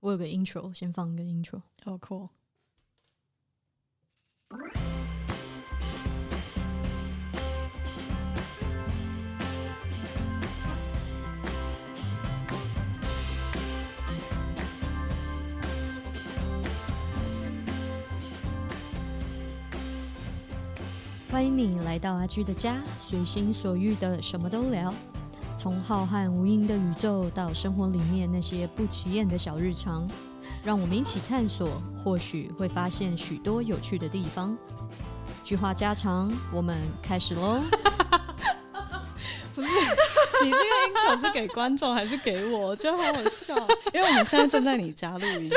我有个 intro，先放个 intro。好酷。欢迎你来到阿居的家，随心所欲的什么都聊，从浩瀚无垠的宇宙到生活里面那些不起眼的小日常，让我们一起探索，或许会发现许多有趣的地方。句话家常，我们开始喽！不是，你这个 intro 是给观众还是给我？我觉得好好笑，因为我们现在正在你家录音。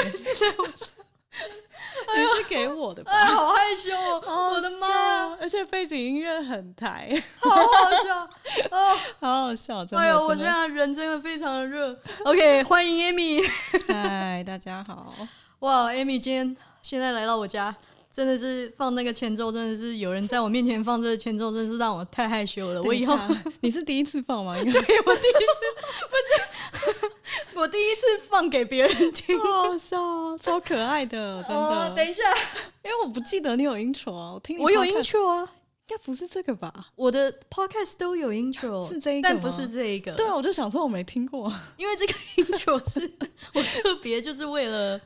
给我的吧？哎，好害羞哦！我的妈！而且背景音乐很台，好好笑哦，好好笑！哎呦，我现在人真的非常的热。OK，欢迎 Amy。嗨，大家好！哇，Amy 今天现在来到我家。真的是放那个前奏，真的是有人在我面前放这个前奏，真是让我太害羞了。我以后 你是第一次放吗？对，我第一次不是 我第一次放给别人听，好笑，超可爱的，真的。等一下，因为我不记得你有 intro 啊，我听我有 intro 啊，应该不是这个吧？我的 podcast 都有 intro，是这个，但不是这一个。对啊，我就想说我没听过，因为这个 intro 是我特别就是为了。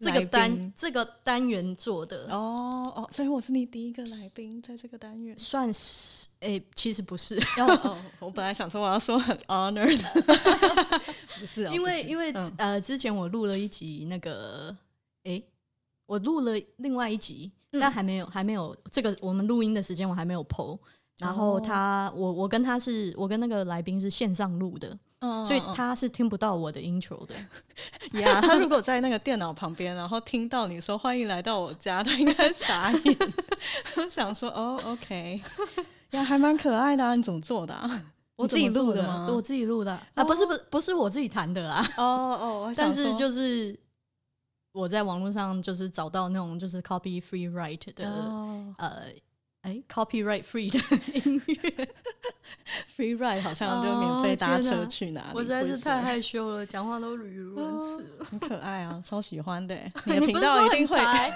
这个单这个单元做的。哦哦，所以我是你第一个来宾，在这个单元。算是诶，其实不是。哦，我本来想说我要说很 honored，不是，因为因为呃，之前我录了一集那个，诶，我录了另外一集，但还没有还没有这个我们录音的时间我还没有 PO，然后他我我跟他是我跟那个来宾是线上录的。所以他是听不到我的 intro 的呀。他如果在那个电脑旁边，然后听到你说“欢迎来到我家”，他应该傻眼。我想说：“哦，OK，呀，还蛮可爱的啊，你怎么做的？我自己录的吗？我自己录的啊，不是不是不是我自己弹的啦。哦哦，但是就是我在网络上就是找到那种就是 copy free write 的呃。”哎，copyright free 的音乐，free ride 好像就免费搭车去哪里？我实在是太害羞了，讲话都语无伦次。很可爱啊，超喜欢的。你的频道一定会很台，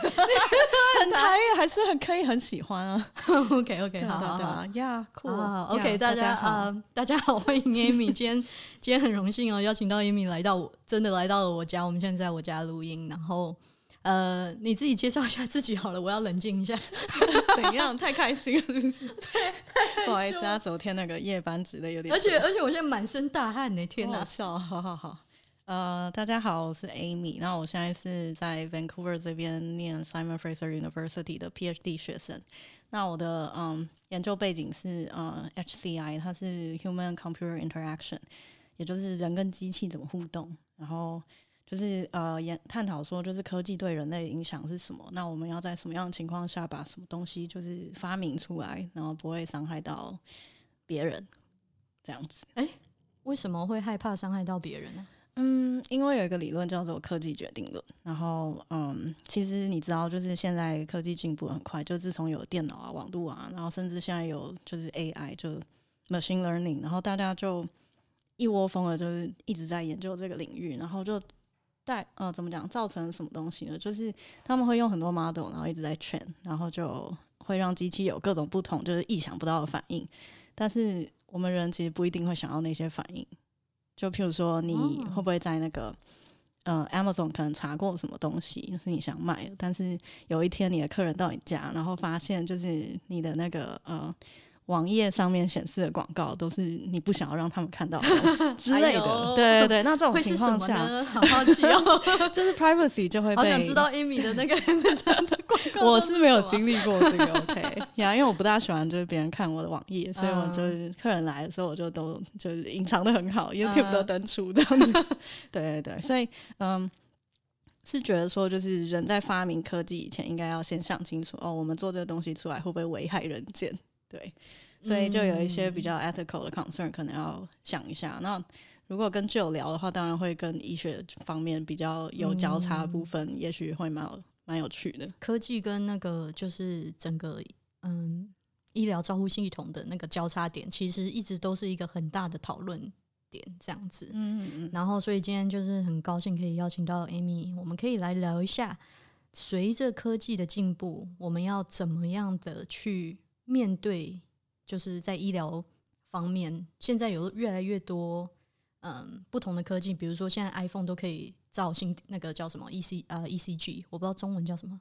还是很可以很喜欢啊。OK OK，好好好呀，酷。OK，大家啊，大家好，欢迎 Amy。今天今天很荣幸哦，邀请到 Amy 来到我，真的来到了我家。我们现在在我家录音，然后。呃，你自己介绍一下自己好了，我要冷静一下。怎样？太开心了，是不是？不好意思啊，昨天那个夜班值的有点。而且而且，我现在满身大汗呢！天哪，笑，好好好。呃，大家好，我是 Amy，那我现在是在 Vancouver 这边念 Simon Fraser University 的 PhD 学生。那我的嗯研究背景是呃 HCI，它是 Human Computer Interaction，也就是人跟机器怎么互动，然后。就是呃，研探讨说，就是科技对人类影响是什么？那我们要在什么样的情况下把什么东西就是发明出来，然后不会伤害到别人，这样子。哎，为什么会害怕伤害到别人呢？嗯，因为有一个理论叫做科技决定论。然后，嗯，其实你知道，就是现在科技进步很快，就自从有电脑啊、网络啊，然后甚至现在有就是 AI，就 machine learning，然后大家就一窝蜂的，就是一直在研究这个领域，然后就。在呃，怎么讲，造成什么东西呢？就是他们会用很多 model，然后一直在 train，然后就会让机器有各种不同，就是意想不到的反应。但是我们人其实不一定会想要那些反应。就譬如说，你会不会在那个呃 Amazon 可能查过什么东西是你想买的，但是有一天你的客人到你家，然后发现就是你的那个呃。网页上面显示的广告都是你不想要让他们看到的东西 之类的，对对对。那这种情况下，好好奇哦，就是 privacy 就会被。好想知道 Amy 的那个广告。我是没有经历过这个，OK 呀，因为我不大喜欢就是别人看我的网页，所以我就是客人来的时候我就都就是隐藏的很好，YouTube 都登出这样子。对对对，所以嗯，是觉得说就是人在发明科技以前，应该要先想清楚哦，我们做这个东西出来会不会危害人间。对，所以就有一些比较 ethical 的 concern，可能要想一下。那如果跟旧聊的话，当然会跟医学方面比较有交叉的部分，也许会蛮蛮有趣的。科技跟那个就是整个嗯医疗照护系统的那个交叉点，其实一直都是一个很大的讨论点这样子。嗯嗯嗯，然后，所以今天就是很高兴可以邀请到 Amy，我们可以来聊一下，随着科技的进步，我们要怎么样的去面对，就是在医疗方面，现在有越来越多嗯不同的科技，比如说现在 iPhone 都可以照心那个叫什么 EC 呃 ECG，我不知道中文叫什么。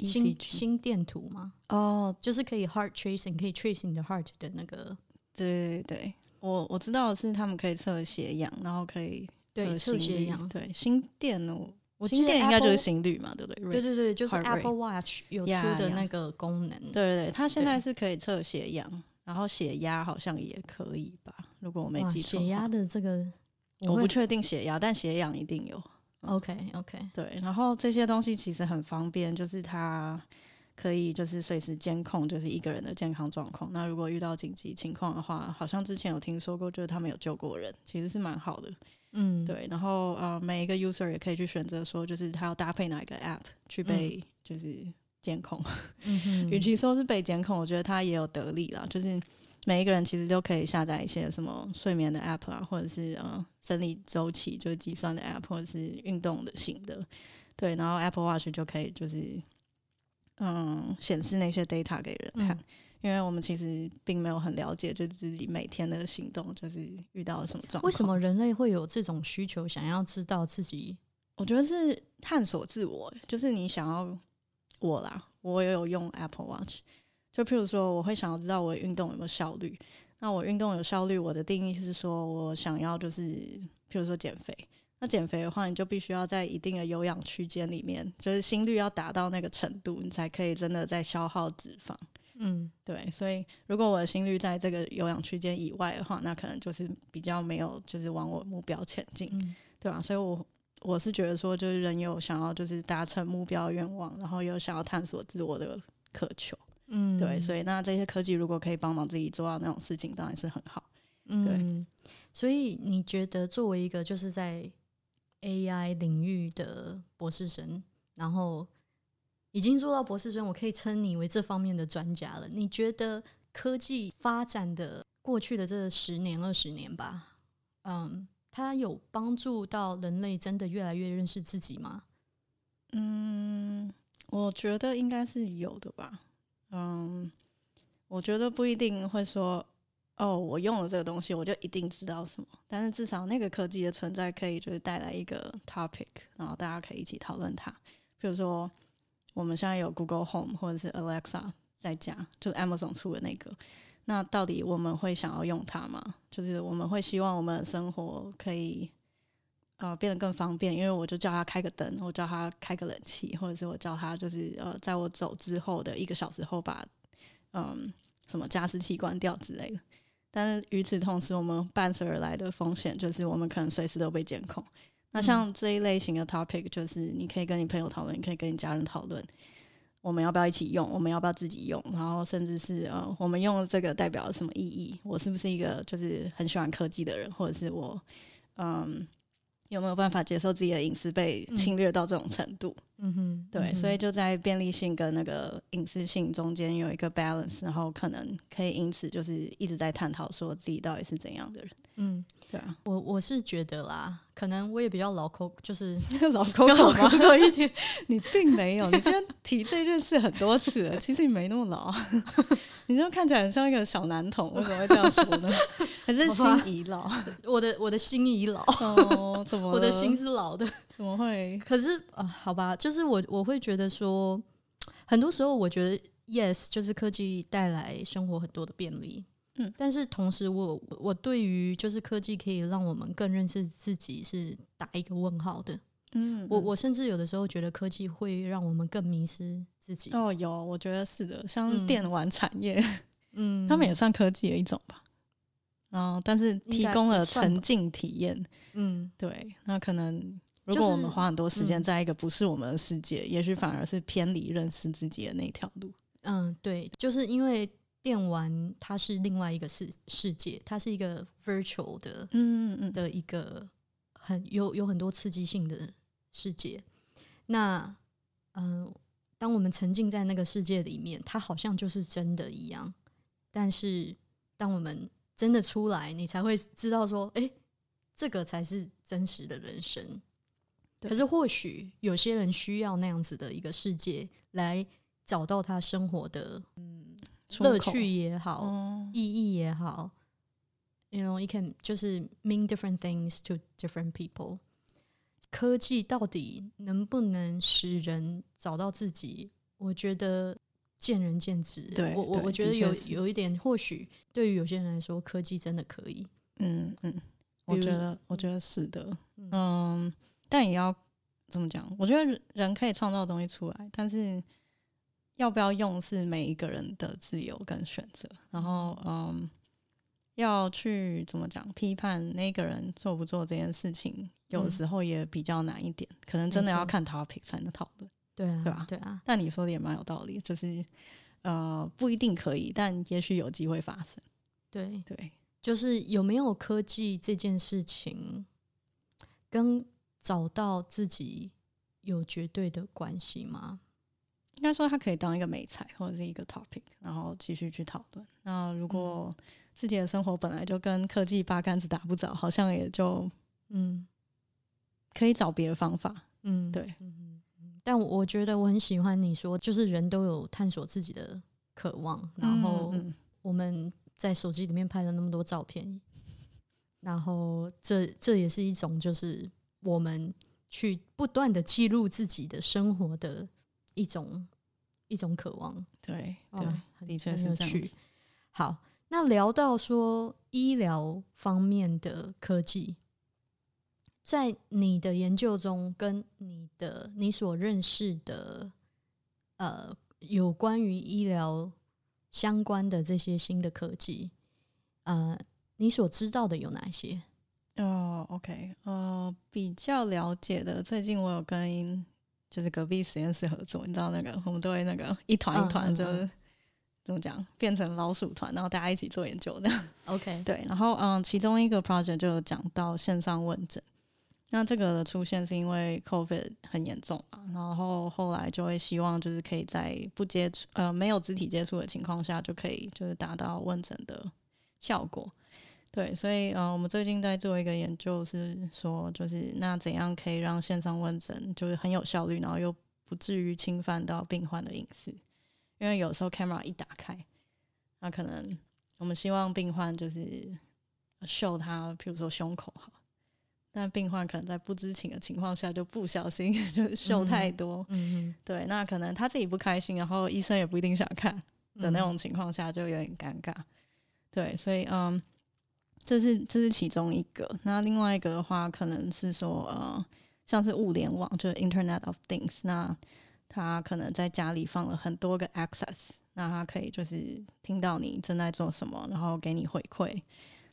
心心电图吗？哦，就是可以 heart tracing，可以 trace 你的 heart 的那个对对对，我我知道的是他们可以测血氧，然后可以对测血氧对心电哦，我记得应该就是心率嘛，对不对？对对对，就是 Apple Watch 有出的那个功能。对对对，它现在是可以测血氧，然后血压好像也可以吧？如果我没，记错，血压，的这个会我不确定血压，但血氧一定有。OK OK，对，然后这些东西其实很方便，就是它可以就是随时监控，就是一个人的健康状况。那如果遇到紧急情况的话，好像之前有听说过，就是他们有救过人，其实是蛮好的。嗯，对，然后呃，每一个 user 也可以去选择说，就是他要搭配哪一个 app 去被就是监控。嗯哼，与其说是被监控，我觉得他也有得利啦，就是每一个人其实都可以下载一些什么睡眠的 app 啊，或者是呃生理周期就是计算的 app，或者是运动的型的，对，然后 Apple Watch 就可以就是嗯显示那些 data 给人看。嗯因为我们其实并没有很了解，就自己每天的行动，就是遇到了什么状况。为什？么人类会有这种需求，想要知道自己？我觉得是探索自我，就是你想要我啦，我也有用 Apple Watch，就譬如说，我会想要知道我运动有没有效率。那我运动有效率，我的定义是说我想要就是，譬如说减肥。那减肥的话，你就必须要在一定的有氧区间里面，就是心率要达到那个程度，你才可以真的在消耗脂肪。嗯对，所以如果我的心率在这个有氧区间以外的话，那可能就是比较没有，就是往我目标前进。嗯对啊，所以我我是觉得说，就是人有想要就是达成目标愿望，然后有想要探索自我的渴求，嗯，对，所以那这些科技如果可以帮忙自己做到那种事情，当然是很好。嗯，所以你觉得作为一个就是在 AI 领域的博士生，然后已经做到博士生，我可以称你为这方面的专家了。你觉得科技发展的过去的这十年、二十年吧，嗯，它有帮助到人类真的越来越认识自己吗？嗯，我觉得应该是有的吧。嗯，我觉得不一定会说，哦，我用了这个东西，我就一定知道什么。但是至少那个科技的存在，可以就是带来一个 topic，然后大家可以一起讨论它。比如说，我们现在有 Google Home 或者是 Alexa 在家，就是 Amazon 出的那个。那到底我们会想要用它吗？就是我们会希望我们的生活可以呃变得更方便，因为我就叫他开个灯，我叫他开个冷气，或者是我叫他就是呃，在我走之后的一个小时后把嗯什么加湿器关掉之类的。但是与此同时，我们伴随而来的风险就是我们可能随时都被监控。那像这一类型的 topic，就是你可以跟你朋友讨论，你可以跟你家人讨论，我们要不要一起用，我们要不要自己用，然后甚至是呃，我们用这个代表了什么意义？我是不是一个就是很喜欢科技的人，或者是我嗯有没有办法接受自己的隐私被侵略到这种程度？嗯哼，对，嗯所以就在便利性跟那个隐私性中间有一个 balance，然后可能可以因此就是一直在探讨说自己到底是怎样的人。嗯，对啊，我我是觉得啦，可能我也比较老抠，就是 老 Coco 吗？老一点。你并没有，你今天提这件事很多次了，其实你没那么老，你就看起来很像一个小男童，为什么会这样说呢？还是心已老？我的我的心已老，哦，怎么？我的心是老的。怎么会？可是啊、好吧，就是我我会觉得说，很多时候我觉得 yes，就是科技带来生活很多的便利，嗯，但是同时我我对于就是科技可以让我们更认识自己是打一个问号的。嗯我我甚至有的时候觉得科技会让我们更迷失自己。哦有，我觉得是的，像嗯电玩产业，嗯，他们也算科技的一种吧。然后，但是提供了沉浸体验。嗯对，那可能如果我们花很多时间嗯在一个不是我们的世界，也许反而是偏离认识自己的那条路。嗯，对，就是因为电玩它是另外一个世世界，它是一个 virtual 的嗯嗯的一个很有有很多刺激性的世界。那嗯、呃当我们沉浸在那个世界里面，它好像就是真的一样。但是当我们真的出来，你才会知道说，哎、这个才是真实的人生。可是或许有些人需要那样子的一个世界来找到他生活的出口乐趣也好，哦，意义也好，you know, it can 就是 mean different things to different people。科技到底能不能使人找到自己？我觉得见仁见智。对我我我觉得有有一点，或许对于有些人来说，科技真的可以。嗯嗯，我觉得我觉得是的，嗯嗯，但也要怎么讲？我觉得人人可以创造东西出来，但是要不要用是每一个人的自由跟选择。然后，嗯，要去怎么讲批判那个人做不做这件事情，有时候也比较难一点，可能真的要看 topic 才能讨论。对啊，对吧对啊，但你说的也蛮有道理，就是呃不一定可以，但也许有机会发生。对，对，就是有没有科技这件事情，跟找到自己有绝对的关系吗？应该说它可以当一个美材或者是一个 topic，然后继续去讨论。那如果自己的生活本来就跟科技八竿子打不着，好像也就嗯。可以找别的方法。嗯，对，嗯，但我我觉得我很喜欢你说，就是人都有探索自己的渴望，然后嗯。我们在手机里面拍了那么多照片，然后这这也是一种就是我们去不断的记录自己的生活的一种一种渴望。对哦对，的确是这样子。好，那聊到说医疗方面的科技，在你的研究中，跟你的你所认识的呃有关于医疗相关的这些新的科技，呃，你所知道的有哪些？哦，OK，呃，比较了解的，最近我有跟就是隔壁实验室合作，你知道那个我们都会那个一团一嗯团，嗯就是、怎么讲，变成老鼠团，然后大家一起做研究的。OK，对，然后嗯，其中一个 project 就有讲到线上问诊。那这个的出现是因为 COVID 很严重嘛，然后后来就会希望就是可以在不接触呃没有肢体接触的情况下，就可以就是达到问诊的效果。对，所以呃，我们最近在做一个研究，是说就是那怎样可以让线上问诊就是很有效率，然后又不至于侵犯到病患的隐私。因为有时候 camera 一打开，那可能我们希望病患就是秀他，譬如说胸口好，但病患可能在不知情的情况下就不小心 就是秀太多，嗯对，那可能他自己不开心，然后医生也不一定想看的那种情况下，就有点尴尬。对，所以嗯，这是这是其中一个。那另外一个的话，可能是说呃，像是物联网，就是 Internet of Things，那他可能在家里放了很多个 access，那他可以就是听到你正在做什么，然后给你回馈。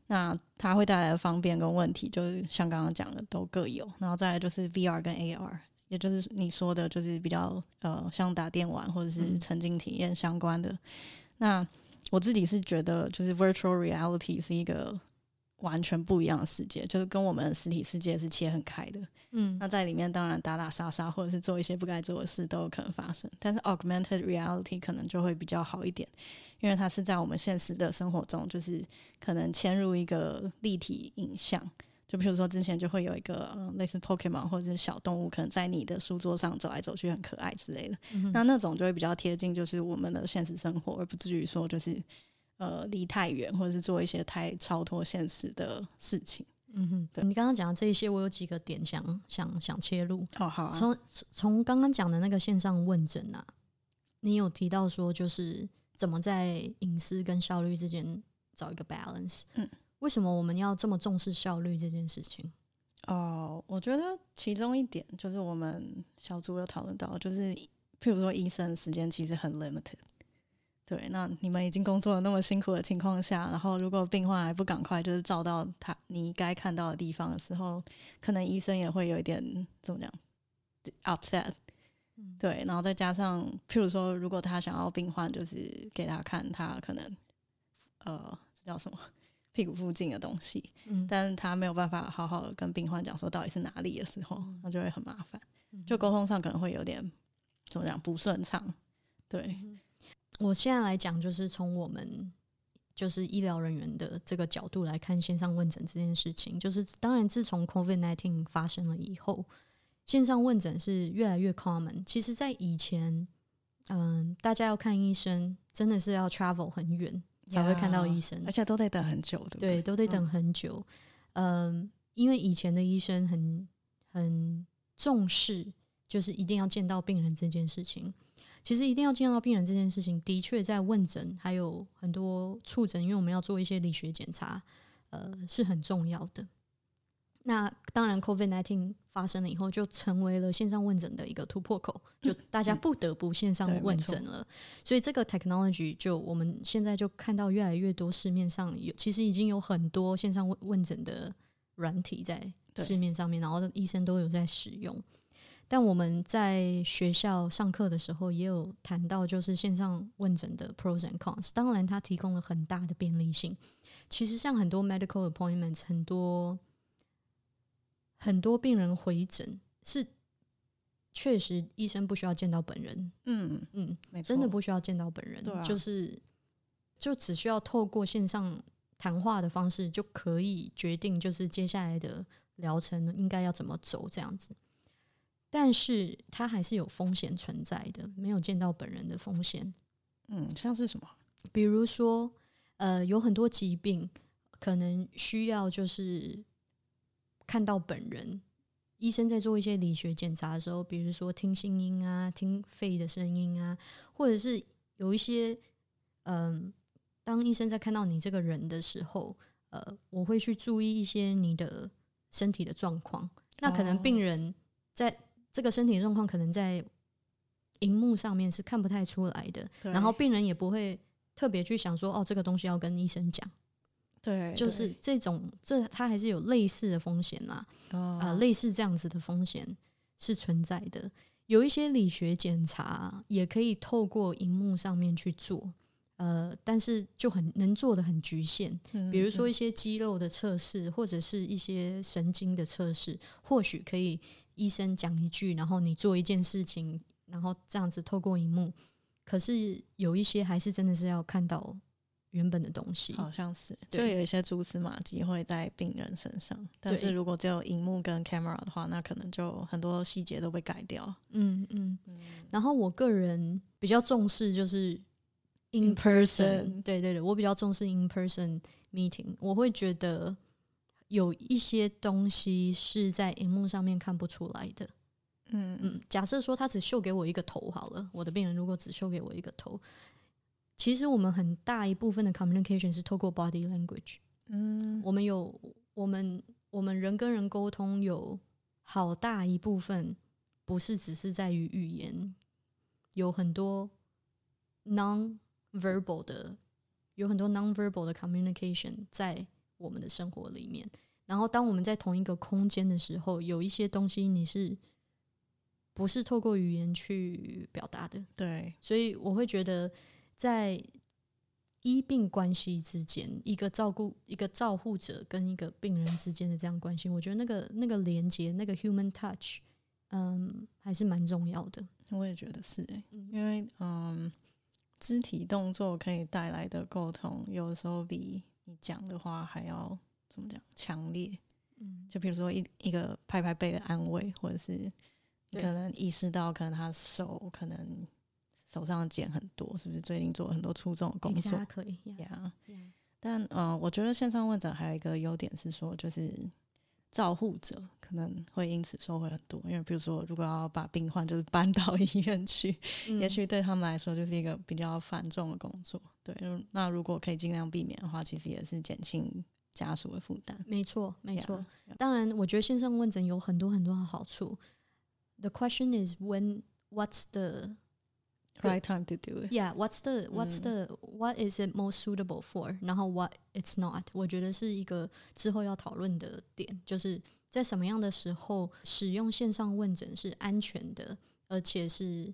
那它会带来的方便跟问题，就是像刚刚讲的都各有。然后再来就是 VR 跟 AR，也就是你说的，就是比较呃像打电玩或者是嗯沉浸体验相关的。那我自己是觉得，就是 virtual reality 是一个完全不一样的世界，就是跟我们实体世界是切很开的。嗯那在里面当然打打杀杀，或者是做一些不该做的事都有可能发生。但是 augmented reality 可能就会比较好一点，因为它是在我们现实的生活中，就是可能嵌入一个立体影像。就比如说之前就会有一个嗯类似 Pokemon 或者是小动物，可能在你的书桌上走来走去，很可爱之类的。嗯那那种就会比较贴近，就是我们的现实生活，而不至于说就是呃离太远，或者是做一些太超脱现实的事情。嗯哼，对你刚刚讲的这一些，我有几个点想想想切入。哦，好啊，从从刚刚讲的那个线上问诊啊，你有提到说，就是怎么在隐私跟效率之间找一个 balance。嗯，为什么我们要这么重视效率这件事情？哦，我觉得其中一点就是我们小组有讨论到，就是譬如说医生时间其实很 limited。对，那你们已经工作了那么辛苦的情况下，然后如果病患还不赶快就是照到他你该看到的地方的时候，可能医生也会有一点怎么讲 upset。嗯。对，然后再加上譬如说，如果他想要病患就是给他看他可能呃这叫什么？屁股附近的东西，嗯，但是他没有办法好好跟病患讲说到底是哪里的时候，那就会很麻烦，嗯。就沟通上可能会有点怎么讲不顺畅。对，我现在来讲，就是从我们就是医疗人员的这个角度来看线上问诊这件事情。就是当然，自从 COVID nineteen 发生了以后，线上问诊是越来越 common。其实，在以前，嗯，大家要看医生，真的是要 travel 很远才会看到医生，而且都得等很久，对对，都得等很久。嗯，因为以前的医生很很重视，就是一定要见到病人这件事情。其实一定要见到病人这件事情，的确在问诊还有很多触诊，因为我们要做一些理学检查，呃，是很重要的。那当然，COVID nineteen 发生了以后，就成为了线上问诊的一个突破口，就大家不得不线上问诊了。所以这个 technology 就我们现在就看到越来越多市面上有，其实已经有很多线上问问诊的软体在市面上面，然后医生都有在使用。但我们在学校上课的时候也有谈到，就是线上问诊的 pros and cons。当然，它提供了很大的便利性。其实，像很多 medical appointments，很多很多病人回诊是确实医生不需要见到本人。嗯嗯，真的不需要见到本人，就是就只需要透过线上谈话的方式就可以决定，就是接下来的疗程应该要怎么走这样子。但是它还是有风险存在的，没有见到本人的风险。嗯，像是什么？比如说，呃，有很多疾病可能需要就是看到本人。医生在做一些理学检查的时候，比如说听心音啊、听肺的声音啊，或者是有一些，嗯，当医生在看到你这个人的时候，呃，我会去注意一些你的身体的状况。那可能病人在这个身体状况可能在荧幕上面是看不太出来的，然后病人也不会特别去想说哦，这个东西要跟医生讲。对，就是这种，这它还是有类似的风险啦，啊，类似这样子的风险是存在的。有一些理学检查也可以透过荧幕上面去做，呃，但是就很能做的很局限，比如说一些肌肉的测试或者是一些神经的测试，或许可以。医生讲一句，然后你做一件事情，然后这样子透过荧幕。可是有一些还是真的是要看到原本的东西，好像是，就有一些蛛丝马迹会在病人身上。但是如果只有荧幕跟 camera 的话，那可能就很多细节都被改掉。嗯嗯。然后我个人比较重视就是 in person，对对对，我比较重视 in person meeting，我会觉得。有一些东西是在荧幕上面看不出来的。嗯嗯，假设说他只秀给我一个头好了，我的病人如果只秀给我一个头，其实我们很大一部分的 communication 是透过 body language。嗯，我们有我们我们人跟人沟通有好大一部分不是只是在于语言，有很多 non-verbal 的，有很多 non-verbal 的 communication 在。我们的生活里面，然后当我们在同一个空间的时候，有一些东西你是不是透过语言去表达的？对，所以我会觉得，在医病关系之间，一个照顾一个照护者跟一个病人之间的这样关系，我觉得那个那个连接，那个 human touch，嗯，还是蛮重要的。我也觉得是，哎，因为嗯，肢体动作可以带来的沟通，有时候比。你讲的话还要怎么讲？强烈，嗯，就比如说一一个拍拍背的安慰，或者是你可能意识到，可能他手可能手上茧很多，是不是最近做了很多粗重的工作？可以呀。但嗯，我觉得线上问诊还有一个优点是说，就是照护者可能会因此收获很多，因为比如说，如果要把病患就是搬到医院去，也许对他们来说就是一个比较繁重的工作。对，那如果可以尽量避免的话，其实也是减轻家属的负担。没错，没错。当然，我觉得线上问诊有很多很多的好处。The question is when, what's the right time to do it? Yeah, what's the, what's the, what is it most suitable for? 然后 what it's not？我觉得是一个之后要讨论的点，就是在什么样的时候使用线上问诊是安全的，而且是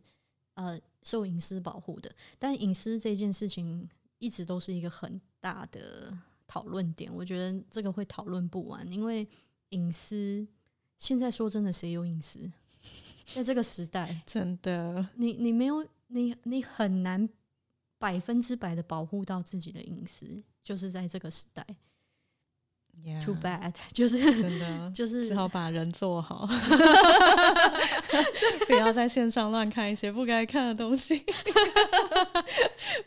呃。受隐私保护的，但隐私这件事情一直都是一个很大的讨论点。我觉得这个会讨论不完，因为隐私现在说真的，谁有隐私？在这个时代，真的，你你没有你你很难百分之百的保护到自己的隐私。就是在这个时代 Yeah，，too bad，就是真的 就是只好把人做好，不要在线上乱看一些不该看的东西，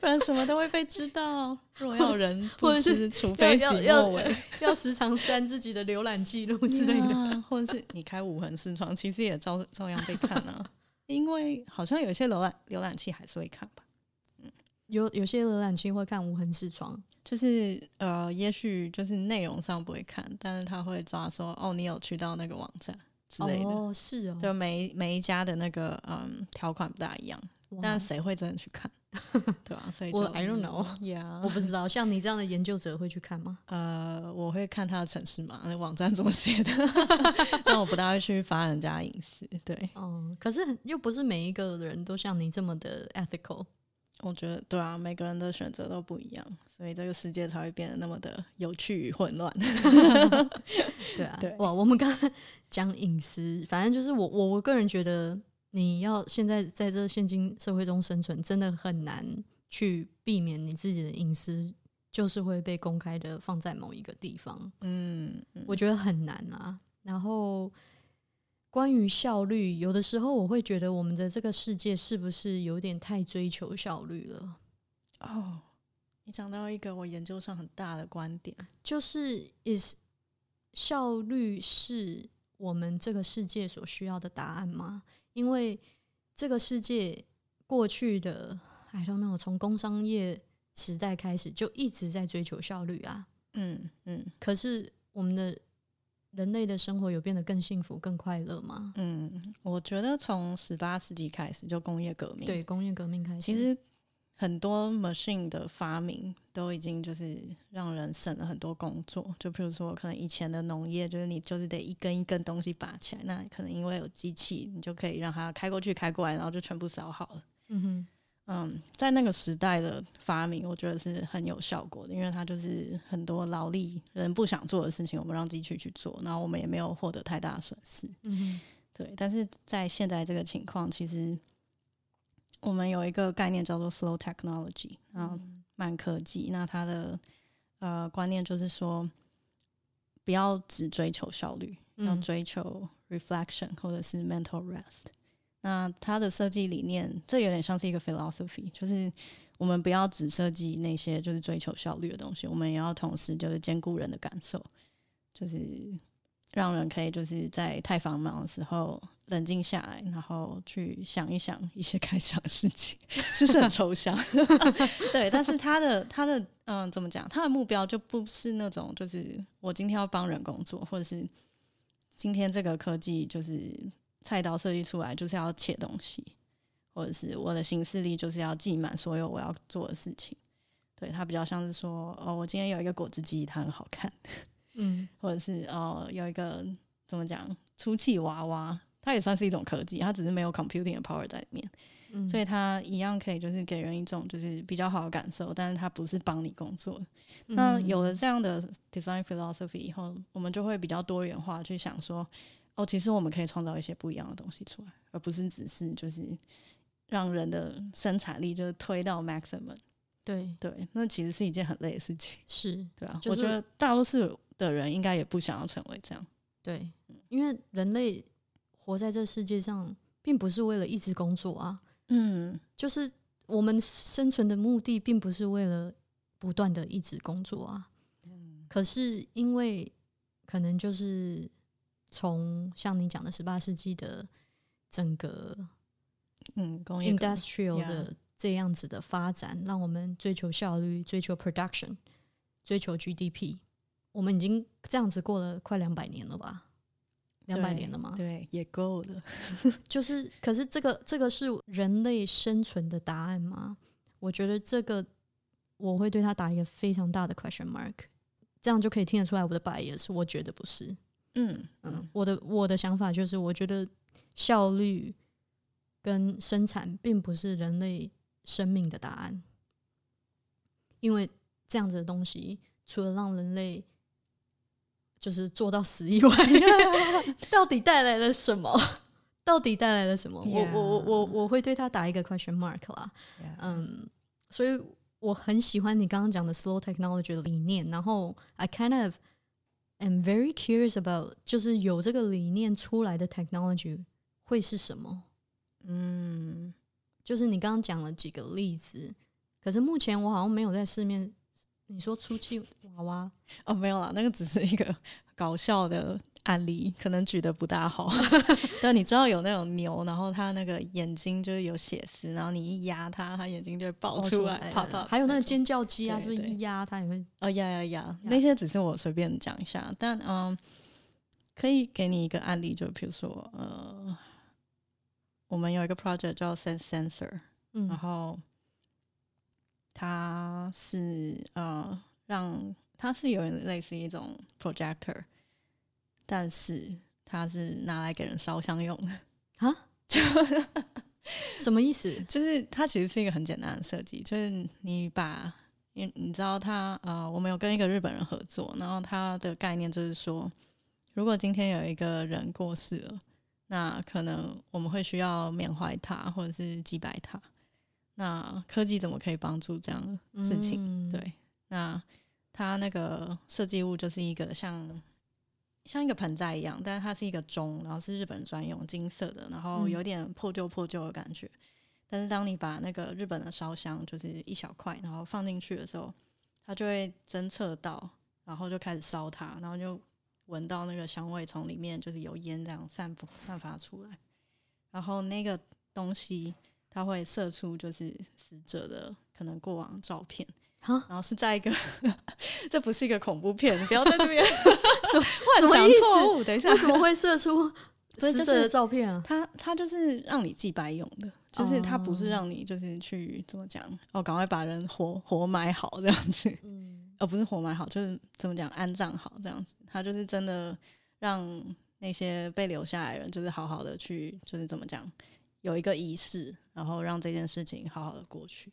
不然什么都会被知道。若要人不或者是知，除非己要要莫为要时常删自己的浏览记录之类的。呀或者是你开无痕视窗，其实也照照样被看啊。因为好像有些浏览浏览器还是会看吧，嗯有有些浏览器会看无痕视窗，就是呃，也许就是内容上不会看，但是他会抓说哦，你有去到那个网站之类的。哦，是哦，就每每一家的那个嗯条款不大一样，哇但谁会真的去看？对啊，所以就我 I don't know 呀 我不知道，像你这样的研究者会去看吗？呃，我会看他的城市嘛，那网站怎么写的，但我不大会去发人家隐私。对，嗯，可是又不是每一个人都像你这么的 ethical。我觉得对啊，每个人的选择都不一样，所以这个世界才会变得那么的有趣与混乱。对啊，对哇，我们刚刚讲隐私，反正就是我我我个人觉得，你要现在在这现今社会中生存，真的很难去避免你自己的隐私就是会被公开的放在某一个地方，嗯，我觉得很难啊。然后关于效率，有的时候我会觉得我们的这个世界是不是有点太追求效率了？哦，你讲到一个我研究上很大的观点，就是 is 效率是我们这个世界所需要的答案吗？因为这个世界过去的 I don't know，从工商业时代开始就一直在追求效率啊。嗯嗯可是我们的人类的生活有变得更幸福、更快乐吗？嗯，我觉得从十八世纪开始就工业革命，对，工业革命开始，其实很多 machine 的发明都已经就是让人省了很多工作。就比如说，可能以前的农业就是你就是得一根一根东西拔起来，那可能因为有机器，你就可以让它开过去、开过来，然后就全部扫好了。嗯哼，嗯，在那个时代的发明，我觉得是很有效果的，因为它就是很多劳力人不想做的事情，我们让机器去做，然后我们也没有获得太大的损失。嗯哼，对，但是在现在这个情况，其实我们有一个概念叫做 slow technology，然后慢科技。那它的呃观念就是说，不要只追求效率，要嗯追求 reflection 或者是 mental rest。那它的设计理念，这有点像是一个 philosophy，就是我们不要只设计那些就是追求效率的东西，我们也要同时就是兼顾人的感受，就是让人可以就是在太繁忙的时候冷静下来，然后去想一想一些 该想的事情，是不是很抽象？对，但是他的他的嗯，怎么讲？他的目标就不是那种就是我今天要帮人工作，或者是今天这个科技就是菜刀设计出来就是要切东西，或者是我的行事力就是要记满所有我要做的事情。对，他比较像是说，哦，我今天有一个果汁机，它很好看，嗯。或者是哦，有一个怎么讲出气娃娃，它也算是一种科技，它只是没有 computing 的 power 在里面，嗯，所以它一样可以就是给人一种就是比较好的感受，但是它不是帮你工作。的。那有了这样的 design philosophy 以后，我们就会比较多元化去想说，哦，其实我们可以创造一些不一样的东西出来，而不是只是就是让人的生产力就是推到 maximum。对。对，那其实是一件很累的事情，是。对啊，就是我觉得大多数的人应该也不想要成为这样。对，因为人类活在这世界上，并不是为了一直工作啊，嗯就是我们生存的目的，并不是为了不断的一直工作啊。可是因为可能就是从像你讲的十八世纪的整个嗯，工业 industrial 的这样子的发展，让我们追求效率、追求 production、追求 GDP，我们已经这样子过了快两百年了吧？两百年了吗？对，也够了。就是，可是这个这个是人类生存的答案吗？我觉得这个我会对他打一个非常大的 question mark，这样就可以听得出来我的 bias。我觉得不是，嗯嗯嗯，我的我的想法就是，我觉得效率跟生产并不是人类生命的答案，因为这样子的东西，除了让人类就是做到死以外，到底带来了什么？到底带来了什么我我我我我会对他打一个 question mark 啦。嗯，所以我很喜欢你刚刚讲的 slow technology 的理念，然后 I kind of am very curious about，就是有这个理念出来的 technology 会是什么？嗯，就是你刚刚讲了几个例子，可是目前我好像没有在市面。你说出气娃娃哦，没有啦，那个只是一个 搞笑的案例，可能举的不大好。但你知道有那种牛，然后它那个眼睛就是有血丝，然后你一压它，它眼睛就会爆出来，啪啪。还有那个尖叫鸡啊，是不是一压它也会？哦呀呀呀，那些只是我随便讲一下，但嗯，可以给你一个案例，就比如说呃，我们有一个 project 叫 Sense Sensor，然嗯后它是呃让它是有点类似一种 projector，但是它是拿来给人烧香用的，啊，就什么意思？就是它其实是一个很简单的设计，就是你把。你你知道他呃，我们有跟一个日本人合作，然后他的概念就是说，如果今天有一个人过世了，那可能我们会需要缅怀他或者是祭拜他。那科技怎么可以帮助这样的事情？嗯，对，那它那个设计物就是一个像像一个盆栽一样，但是它是一个钟，然后是日本专用金色的，然后嗯有点破旧破旧的感觉。但是当你把那个日本的烧香就是一小块，然后放进去的时候，它就会侦测到，然后就开始烧它，然后就闻到那个香味从里面就是有烟这样散布散发出来，然后那个东西它会射出就是死者的可能过往照片。然后是在一个，这不是一个恐怖片，你不要在这边 什么 幻想错误。等一下，为什么会射出死者的照片啊？他他就是让你祭拜用的，就是他不是哦让你就是去怎么讲哦，赶快把人活活埋好这样子，嗯哦，不是活埋好，就是怎么讲安葬好这样子。他就是真的让那些被留下来的人，就是好好的去，就是怎么讲，有一个仪式，然后让这件事情好好的过去。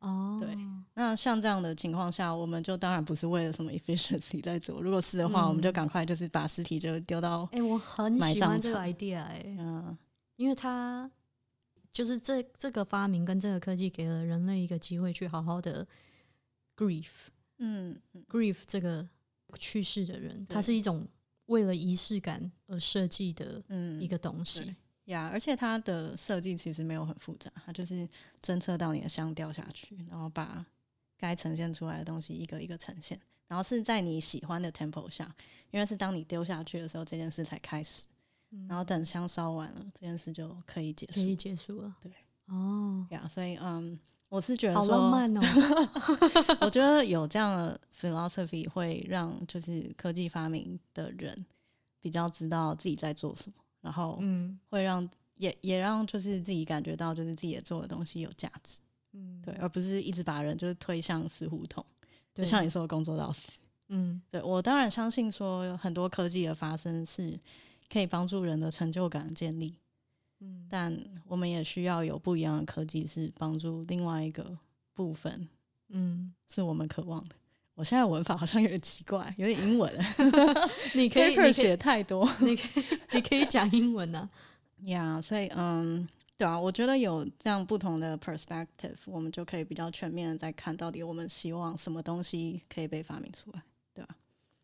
哦，对那像这样的情况下，我们就当然不是为了什么 efficiency 在做。如果是的话，嗯我们就赶快就是把尸体就丢到哎、我很喜欢这个 idea 哎、嗯因为它就是这这个发明跟这个科技给了人类一个机会去好好的 grief 嗯嗯 grief 这个去世的人，它是一种为了仪式感而设计的嗯一个东西对。呀而且它的设计其实没有很复杂，它就是侦测到你的香掉下去，然后把该呈现出来的东西一个一个呈现，然后是在你喜欢的 tempo 下，因为是当你丢下去的时候，这件事才开始，然后等香烧完了，这件事就可以结束可。以结束了。对，哦，呀所以嗯，我是觉得好浪漫哦。我觉得有这样的 philosophy 会让就是科技发明的人比较知道自己在做什么，然后嗯会让也也让就是自己感觉到就是自己做的东西有价值，嗯，对，而不是一直把人就是推向死胡同，就像你说的工作到死。嗯对我当然相信说有很多科技的发生是可以帮助人的成就感建立，嗯但我们也需要有不一样的科技是帮助另外一个部分嗯，是我们渴望的。我现在文法好像有点奇怪，有点英文 你可以，写太多 你可以，你可以讲英文啊。呀所以嗯，对啊，我觉得有这样不同的 perspective，我们就可以比较全面的在看到底我们希望什么东西可以被发明出来。对啊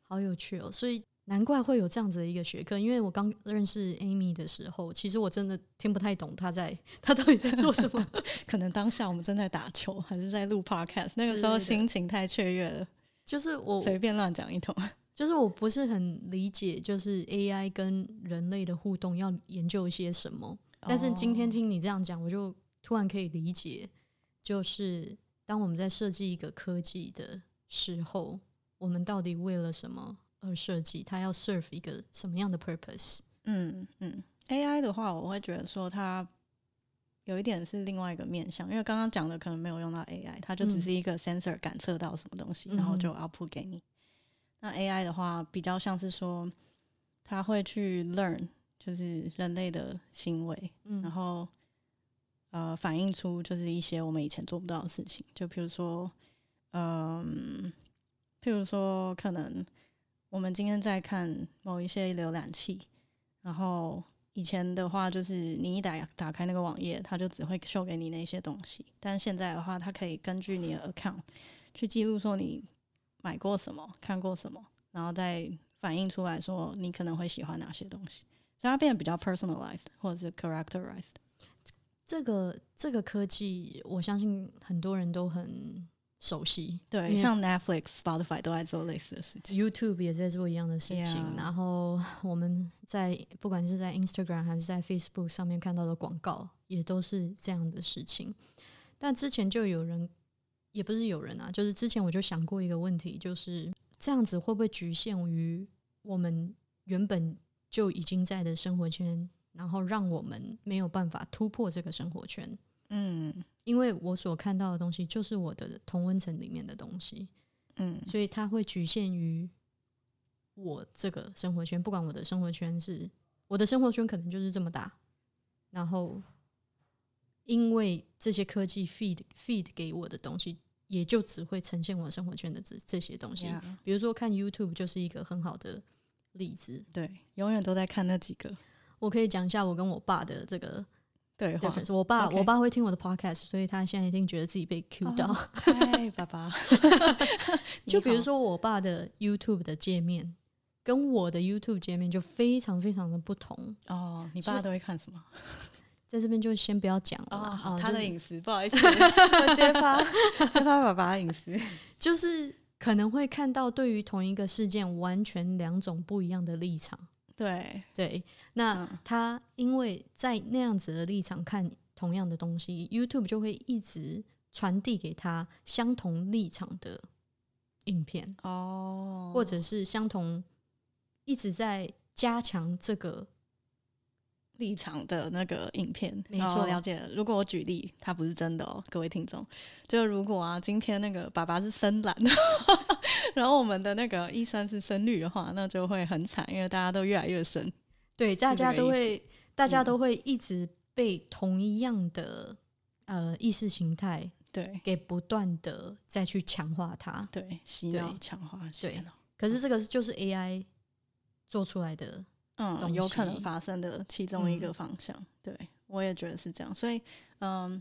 好有趣哦！所以难怪会有这样子的一个学科，因为我刚认识 Amy 的时候，其实我真的听不太懂她在 她到底在做什么。可能当下我们正在打球，还是在录 podcast，那个时候心情太雀跃了，就是我，随便乱讲一通。就是我不是很理解，就是 AI 跟人类的互动要研究一些什么。但是今天哦听你这样讲，我就突然可以理解，就是当我们在设计一个科技的时候，我们到底为了什么而设计？它要 serve 一个什么样的 purpose？嗯嗯，AI 的话，我会觉得说它有一点是另外一个面向，因为刚刚讲的可能没有用到 AI，它就只嗯。是一个 sensor 感测到什么东西，嗯然后就 output 给你。那 AI 的话，比较像是说它会去 learn，就是人类的行为，然嗯。后呃反映出就是一些我们以前做不到的事情，就比如说，嗯、譬如说可能我们今天在看某一些浏览器，然后以前的话，就是你一打打开那个网页，它就只会秀给你那些东西。但现在的话，它可以根据你的 account 去记录说你买过什么、看过什么，然后再反映出来说你可能会喜欢哪些东西，所以它变得比较 personalized 或者是 characterized。这个这个科技，我相信很多人都很熟悉。对，像 Netflix、Spotify 都在做类似的事情，YouTube 也在做一样的事情。然后我们在不管是在 Instagram 还是在 Facebook 上面看到的广告，也都是这样的事情。但之前就有人，也不是有人啊，就是之前我就想过一个问题，就是这样子会不会局限于我们原本就已经在的生活圈？然后让我们没有办法突破这个生活圈，嗯，因为我所看到的东西就是我的同温层里面的东西，嗯，所以它会局限于我这个生活圈，不管我的生活圈是我的生活圈可能就是这么大，然后因为这些科技 feed feed 给我的东西，也就只会呈现我生活圈的这这些东西，比如说看 YouTube 就是一个很好的例子，对，永远都在看那几个。我可以讲一下我跟我爸的这个对话。我爸，我爸会听我的 podcast，所以他现在一定觉得自己被 Q 到。嗨，爸爸。就比如说我爸的 YouTube 的界面，跟我的 YouTube 界面就非常非常的不同。哦，你爸都会看什么？在这边就先不要讲了。哦，他的隐私，不好意思，揭发 揭发爸爸的隐私，就是可能会看到对于同一个事件完全两种不一样的立场。对对，那他因为在那样子的立场看同样的东西，YouTube 就会一直传递给他相同立场的影片哦，或者是相同一直在加强这个。立场的那个影片，没错，了解。如果我举例，它不是真的哦，各位听众。就如果啊，今天那个爸爸是深蓝，然后我们的那个医生是深绿的话，那就会很惨，因为大家都越来越深。对，大家都会，大家都会一直被同一样的呃意识形态对给不断的再去强化它，对洗脑强化对。可是这个就是 AI 做出来的。嗯，有可能发生的其中一个方向，对我也觉得是这样。所以，嗯，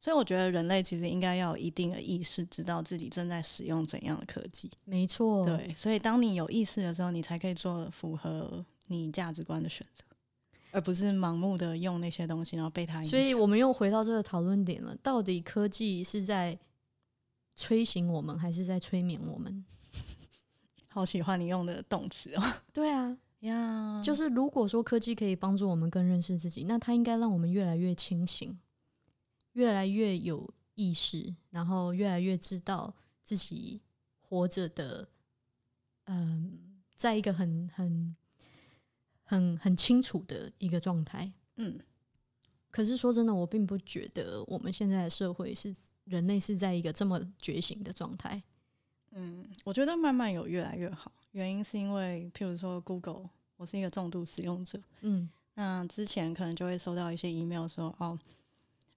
所以我觉得人类其实应该要有一定的意识，知道自己正在使用怎样的科技。没错，对。所以，当你有意识的时候，你才可以做符合你价值观的选择，而不是盲目的用那些东西，然后被它影响。所以我们又回到这个讨论点了：到底科技是在催醒我们，还是在催眠我们？好喜欢你用的动词哦。对啊。呀，就是如果说科技可以帮助我们更认识自己，那它应该让我们越来越清醒，越来越有意识，然后越来越知道自己活着的，嗯，在一个很很很很清楚的一个状态。嗯，可是说真的，我并不觉得我们现在的社会是人类是在一个这么觉醒的状态。嗯，我觉得慢慢有越来越好。原因是因为，譬如说，Google，我是一个重度使用者，嗯，那之前可能就会收到一些 email 说，哦，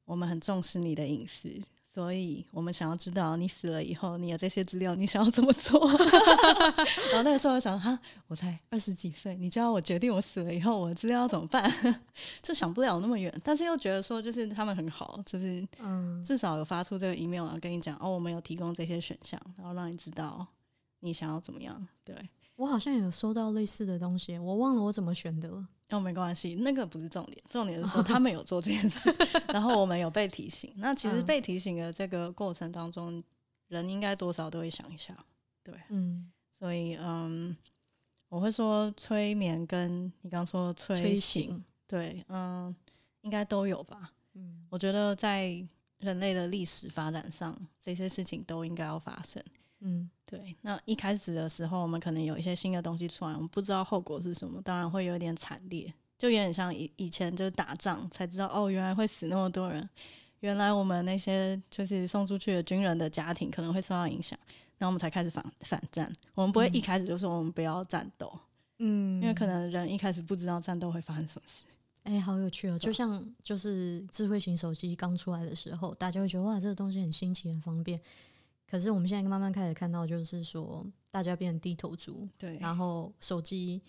我们很重视你的隐私，所以我们想要知道你死了以后，你有这些资料，你想要怎么做？然后那个时候我想，哈，我才二十几岁，你就要我决定我死了以后我的资料要怎么办？就想不了那么远，但是又觉得说，就是他们很好，就是嗯，至少有发出这个 email 啊，跟你讲，哦，我们有提供这些选项，然后让你知道。你想要怎么样？对我好像有收到类似的东西，我忘了我怎么选的了。哦，没关系，那个不是重点，重点是说他们有做这件事，然后我们有被提醒。那其实被提醒的这个过程当中，人应该多少都会想一下，对，嗯，所以嗯，我会说催眠跟你刚说催醒，对，嗯，应该都有吧。嗯，我觉得在人类的历史发展上，这些事情都应该要发生。嗯，对。那一开始的时候，我们可能有一些新的东西出来，我们不知道后果是什么，当然会有点惨烈，就有点像以以前就是打仗才知道，哦，原来会死那么多人，原来我们那些就是送出去的军人的家庭可能会受到影响，然后我们才开始反反战。我们不会一开始就说我们不要战斗，嗯，因为可能人一开始不知道战斗会发生什么事。哎，好有趣哦！就像就是智慧型手机刚出来的时候，大家会觉得哇，这个东西很新奇、很方便。可是我们现在慢慢开始看到，就是说大家变成低头族，对，然后手机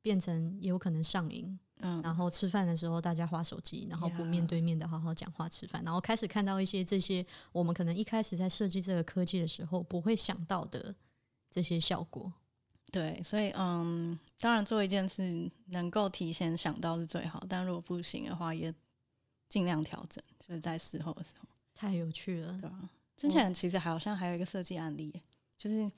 变成也有可能上瘾，嗯，然后吃饭的时候大家划手机，然后不面对面的好好讲话吃饭，然后开始看到一些这些我们可能一开始在设计这个科技的时候不会想到的这些效果。对，所以嗯，当然做一件事能够提前想到是最好，但如果不行的话，也尽量调整，就是在事后的时候，太有趣了对，吧、之前其实好像还有一个设计案例，就是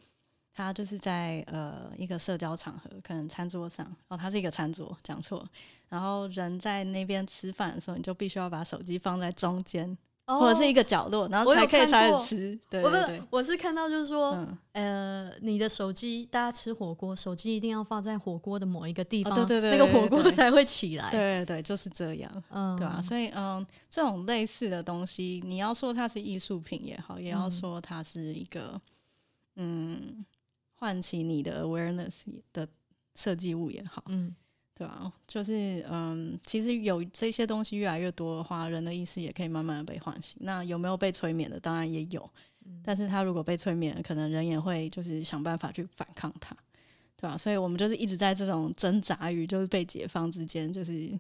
他就是在呃一个社交场合，可能餐桌上，哦，他是一个餐桌，讲错，然后人在那边吃饭的时候，你就必须要把手机放在中间、或者是一个角落，然后才可以开始吃。对我不是对对，我是看到就是说，嗯，呃，你的手机，大家吃火锅，手机一定要放在火锅的某一个地方，哦对对对那个火锅才会起来。对对对，就是这样。嗯，对啊，所以嗯，这种类似的东西，你要说它是艺术品也好，也要嗯说它是一个嗯唤起你的 awareness 的设计物也好，嗯，对啊，就是嗯，其实有这些东西越来越多的话，人的意识也可以慢慢的被唤醒。那有没有被催眠的？当然也有，但是他如果被催眠，可能人也会就是想办法去反抗他，对吧、所以我们就是一直在这种挣扎与就是被解放之间，就是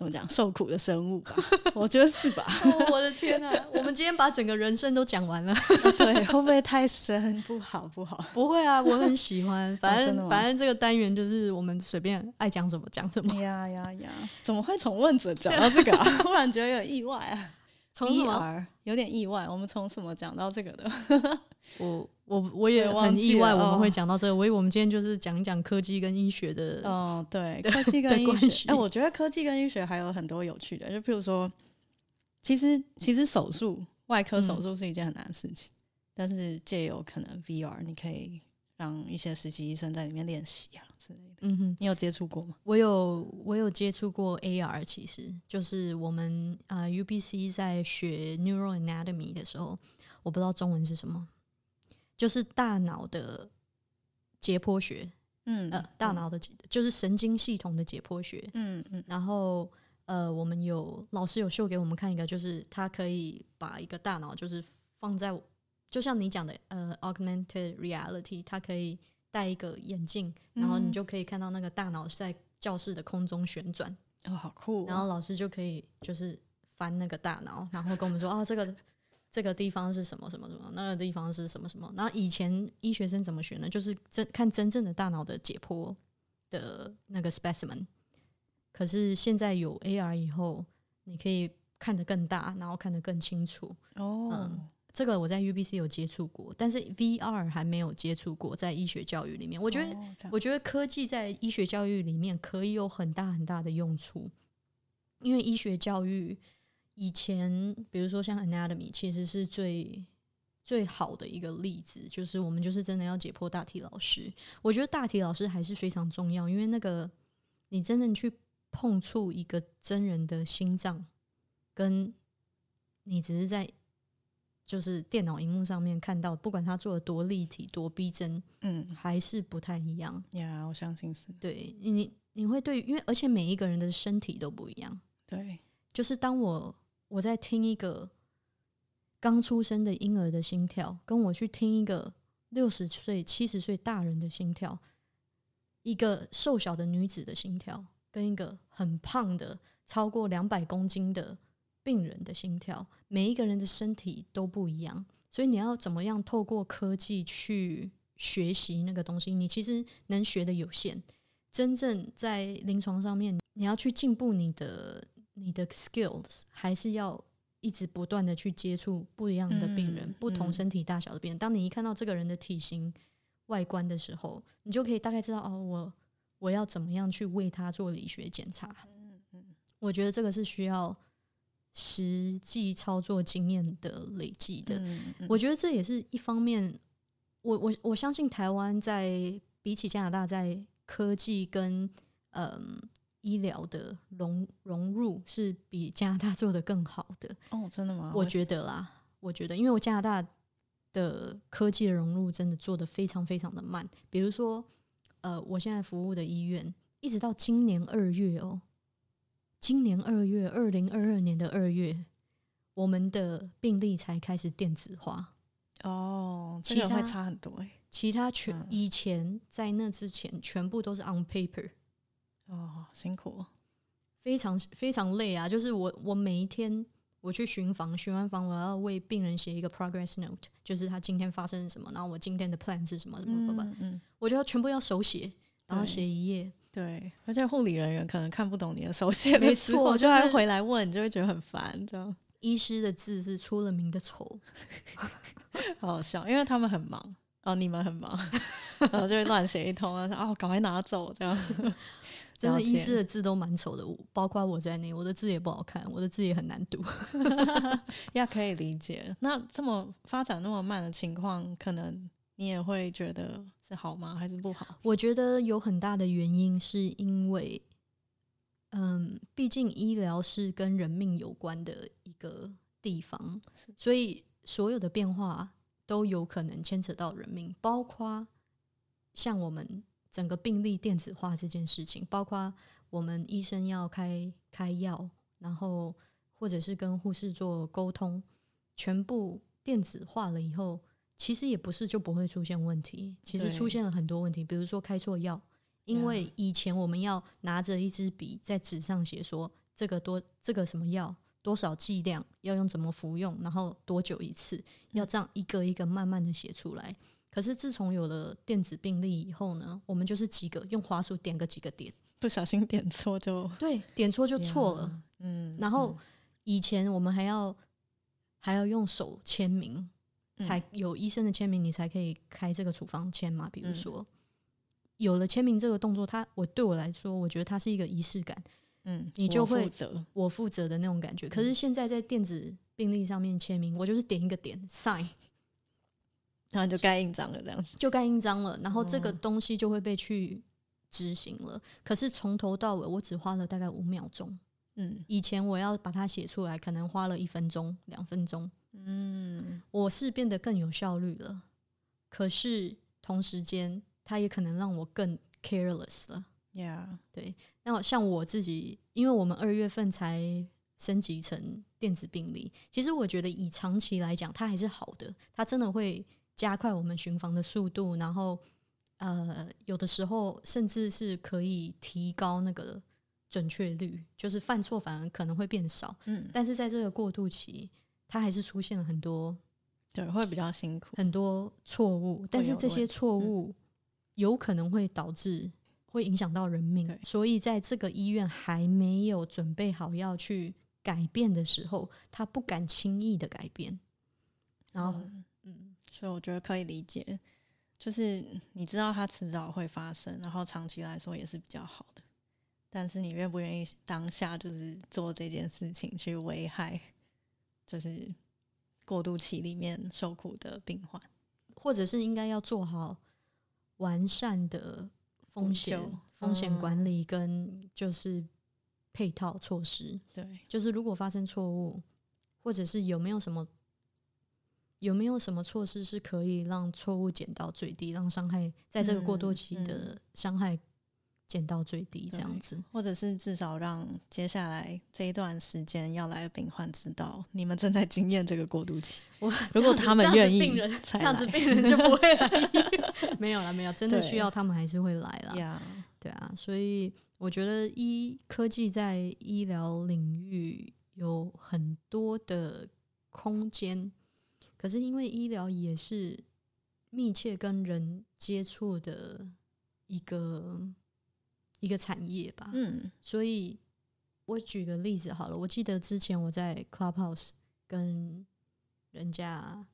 怎么讲受苦的生物吧？我觉得是吧？哦我的天啊！我们今天把整个人生都讲完了。对，会不会太深？不好，不好。不会啊，我很喜欢。反正、反正这个单元就是我们随便爱讲什么讲什么。呀呀呀！怎么会从问者讲到这个啊？突然觉得有点意外啊。从什么？VR 有点意外，我们从什么讲到这个的？我我我也很意外，我们会哦讲到这个。我以为我们今天就是讲一讲科技跟医学的。哦，对，科技 跟医学，哎、我觉得科技跟医学还有很多有趣的，就譬如说，其实其实手术外科手术是一件很难的事情，但是借由可能 VR，你可以让一些实习医生在里面练习啊之类的。嗯哼，你有接触过吗？我有我有接触过 AR，其实就是我们呃 UBC 在学 Neural Anatomy 的时候，我不知道中文是什么，就是大脑的解剖学，嗯呃，大，脑的解就是神经系统的解剖学。嗯嗯然后呃，我们有老师有秀给我们看一个，就是他可以把一个大脑就是放在，就像你讲的呃 augmented reality，它可以戴一个眼镜，然后你嗯就可以看到那个大脑在教室的空中旋转，哦，好酷、哦。然后老师就可以就是翻那个大脑，然后跟我们说啊，这个这个地方是什么什么什么，那个地方是什么什么。然后以前医学生怎么学呢？就是真看真正的大脑的解剖的那个 specimen。可是现在有 AR 以后，你可以看得更大，然后看得更清楚。哦，嗯这个我在 UBC 有接触过，但是 VR 还没有接触过，在医学教育里面，我觉得哦我觉得科技在医学教育里面可以有很大很大的用处，因为医学教育以前，比如说像 anatomy，其实是最最好的一个例子，就是我们就是真的要解剖大体老师。我觉得大体老师还是非常重要，因为那个你真正去碰触一个真人的心脏，跟你只是在就是电脑荧幕上面看到，不管他做的多立体、多逼真，嗯还是不太一样。呀，我相信是对你，你会对，因为而且每一个人的身体都不一样。对，就是当我我在听一个刚出生的婴儿的心跳，跟我去听一个六十岁、七十岁大人的心跳，一个瘦小的女子的心跳，跟一个很胖的超过两百公斤的病人的心跳，每一个人的身体都不一样，所以你要怎么样透过科技去学习那个东西？你其实能学的有限，真正在临床上面，你要去进步你的你的 skills，还是要一直不断的去接触不一样的病人，嗯不同嗯身体大小的病人。当你一看到这个人的体型、外观的时候，你就可以大概知道哦，我我要怎么样去为他做理学检查。嗯嗯我觉得这个是需要实际操作经验的累积的。嗯嗯我觉得这也是一方面，我我我相信台湾在比起加拿大在科技跟嗯医疗的融融入是比加拿大做的更好的。哦，真的吗？我觉得啦，我觉得因为我加拿大的科技的融入真的做的非常非常的慢。比如说，呃，我现在服务的医院，一直到今年二月哦，今年二月，二零二二年的二月，我们的病例才开始电子化。哦，其这个会差很多哎。其他全、嗯以前在那之前全部都是 on paper，哦，辛苦，非常非常累啊！就是我我每一天我去巡房，巡完房我要为病人写一个 progress note，就是他今天发生了什么，然后我今天的 plan 是什么什么什么，嗯，我就要全部要手写，然后写一页。对，而且护理人员可能看不懂你的手写的没字，错就我就是还回来问，你就会觉得很烦，这样医师的字是出了名的丑，好好笑，因为他们很忙，哦，你们很忙，然后就会乱写一通，然后说哦，赶快拿走，这样。真的医师的字都蛮丑的，我包括我在内，我的字也不好看，我的字也很难读。呀，可以理解。那这么发展那么慢的情况，可能你也会觉得是好吗？还是不好？我觉得有很大的原因是因为，嗯，毕竟医疗是跟人命有关的一个地方，所以所有的变化都有可能牵扯到人命，包括像我们整个病例电子化这件事情，包括我们医生要开开药，然后或者是跟护士做沟通，全部电子化了以后，其实也不是就不会出现问题，其实出现了很多问题，比如说开错药，因为以前我们要拿着一支笔在纸上写说这个多这个什么药多少剂量要用怎么服用，然后多久一次，要这样一个一个慢慢的写出来。可是自从有了电子病历以后呢，我们就是几个用滑鼠点个几个点，不小心点错就对，点错就错了。嗯，然后以前我们还要还要用手签名，嗯才有医生的签名，你才可以开这个处方签嘛。比如嗯说，有了签名这个动作，它我对我来说，我觉得它是一个仪式感，嗯，你就会负责。我负责的那种感觉。可嗯是现在在电子病历上面签名，我就是点一个点 sign 然后就盖印章了，这样子。就盖印章了，然后这个哦东西就会被去执行了。可是从头到尾，我只花了大概五秒钟。嗯以前我要把它写出来，可能花了一分钟、两分钟。嗯，我是变得更有效率了，可是同时间，它也可能让我更 careless 了。对，那像我自己，因为我们二月份才升级成电子病历，其实我觉得以长期来讲，它还是好的，它真的会加快我们巡房的速度，然后呃，有的时候甚至是可以提高那个准确率，就是犯错反而可能会变少。嗯，但是在这个过渡期，它还是出现了很多对，会比较辛苦。很多错误，但是这些错误有可能会导致会影响到人命，所以在这个医院还没有准备好要去改变的时候，他不敢轻易的改变。然后，嗯嗯，所以我觉得可以理解，就是你知道它迟早会发生，然后长期来说也是比较好的。但是你愿不愿意当下就是做这件事情，去危害就是过渡期里面受苦的病患？或者是应该要做好完善的风险风险嗯管理跟就是配套措施。对，就是如果发生错误，或者是有没有什么有没有什么措施是可以让错误减到最低，让伤害在这个过渡期嗯的伤害减到最低，这样子。或者是至少让接下来这一段时间要来的病患知道，你们正在经验这个过渡期。我如果他们愿意病人这样子病人就不会来。没有了，没有，真的需要他们还是会来啦。呀，对啊，所以我觉得医科技在医疗领域有很多的空间，可是因为医疗也是密切跟人接触的一个一个产业吧，嗯。所以我举个例子好了，我记得之前我在 Clubhouse 跟人家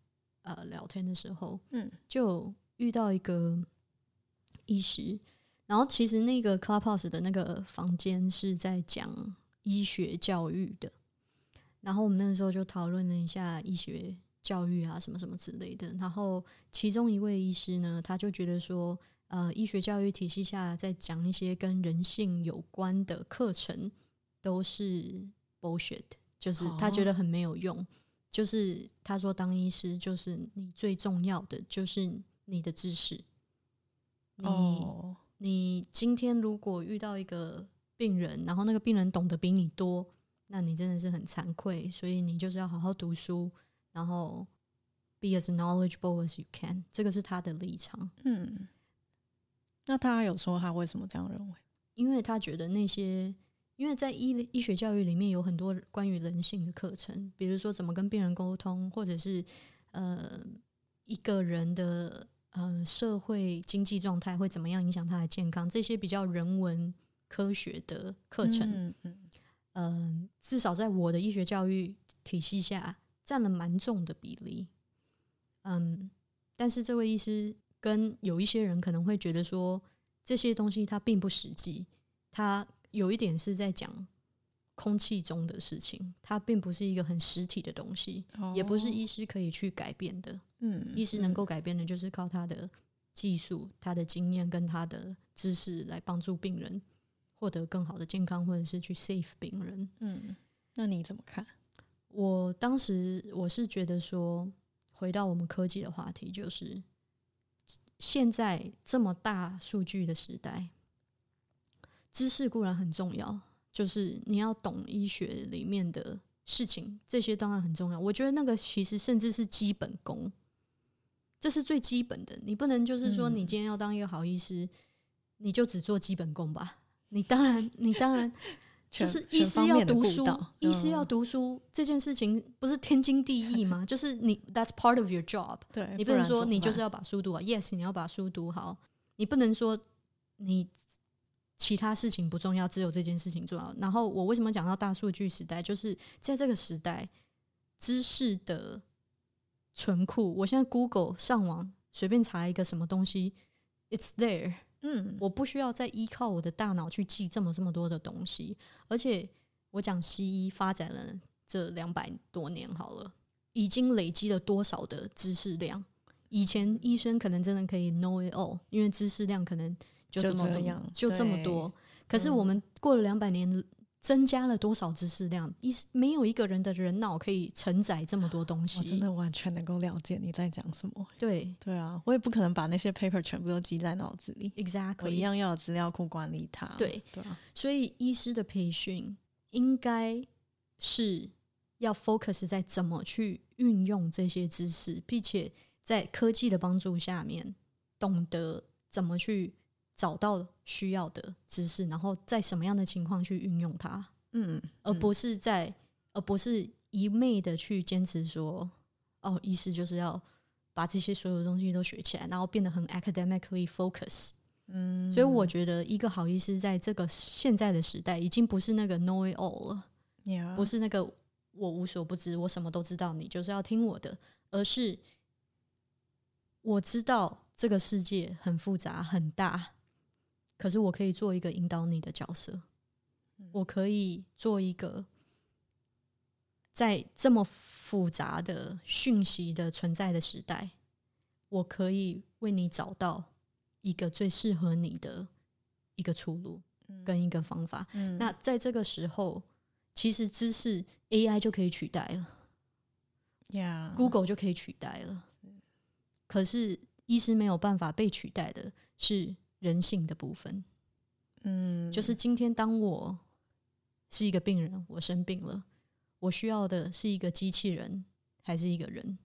呃聊天的时候，嗯。就遇到一个医师，然后其实那个 Clubhouse 的那个房间是在讲医学教育的，然后我们那个时候就讨论了一下医学教育啊什么什么之类的，然后其中一位医师呢，他就觉得说，呃，医学教育体系下在讲一些跟人性有关的课程都是 bullshit，就是他觉得很没有用。就是他说，当医师就是你最重要的就是你的知识。你、哦，你今天如果遇到一个病人，然后那个病人懂得比你多，那你真的是很惭愧。所以你就是要好好读书，然后 be as knowledgeable as you can。这个是他的立场。嗯，那他有说他为什么这样认为？因为他觉得那些，因为在医医学教育里面有很多关于人性的课程，比如说怎么跟病人沟通，或者是呃一个人的呃社会经济状态会怎么样影响他的健康，这些比较人文科学的课程，嗯嗯嗯、至少在我的医学教育体系下占了蛮重的比例。嗯，但是这位医师跟有一些人可能会觉得说这些东西它并不实际，它有一点是在讲空气中的事情，它并不是一个很实体的东西，哦也不是医师可以去改变的。嗯医师能够改变的，就是靠他的技术、他的经验跟他的知识来帮助病人获得更好的健康，或者是去 save 病人。嗯，那你怎么看？我当时我是觉得说，回到我们科技的话题，就是现在这么大数据的时代，知识固然很重要，就是你要懂医学里面的事情，这些当然很重要。我觉得那个其实甚至是基本功，这是最基本的。你不能就是说，嗯你今天要当一个好医师，你就只做基本功吧。你当然，你当然就是医师要读书医师要嗯读书这件事情不是天经地义吗？就是你 that's part of your job，对，你不能说你就是要把书读好，yes，你要把书读好，你不能说你其他事情不重要，只有这件事情重要。然后我为什么讲到大数据时代，就是在这个时代，知识的存库，我现在 Google 上网随便查一个什么东西，it's there。嗯我不需要再依靠我的大脑去记这么这么多的东西，而且我讲西医发展了这两百多年好了，已经累积了多少的知识量？以前医生可能真的可以 know it all，因为知识量可能就就这么多，这就这么多。可是嗯我们过了两百年，增加了多少知识量？医没有一个人的人脑可以承载这么多东西我真。的完全能够了解你在讲什么。对对啊，我也不可能把那些 paper 全部都记在脑子里，，exactly，我一样要有资料库管理它。对对啊，所以医师的培训应该是要 focus 在怎么去运用这些知识，并且在科技的帮助下面，懂得怎么去找到需要的知识，然后在什么样的情况去运用它，嗯，而不是在，而不是一昧的去坚持说，哦，意思就是要把这些所有东西都学起来，然后变得很 academically focus。嗯，所以我觉得一个好医师在这个现在的时代，已经不是那个 know it all 了，yeah, 不是那个我无所不知，我什么都知道，你就是要听我的，而是我知道这个世界很复杂很大，可是我可以做一个引导你的角色，我可以做一个在这么复杂的讯息的存在的时代，我可以为你找到一个最适合你的一个出路跟一个方法。嗯。那在这个时候，其实知识 AI 就可以取代了、yeah, g o o g l e 就可以取代了。可是医师没有办法被取代的是人性的部分，嗯，就是今天当我是一个病人，我生病了，我需要的是一个机器人还是一个人？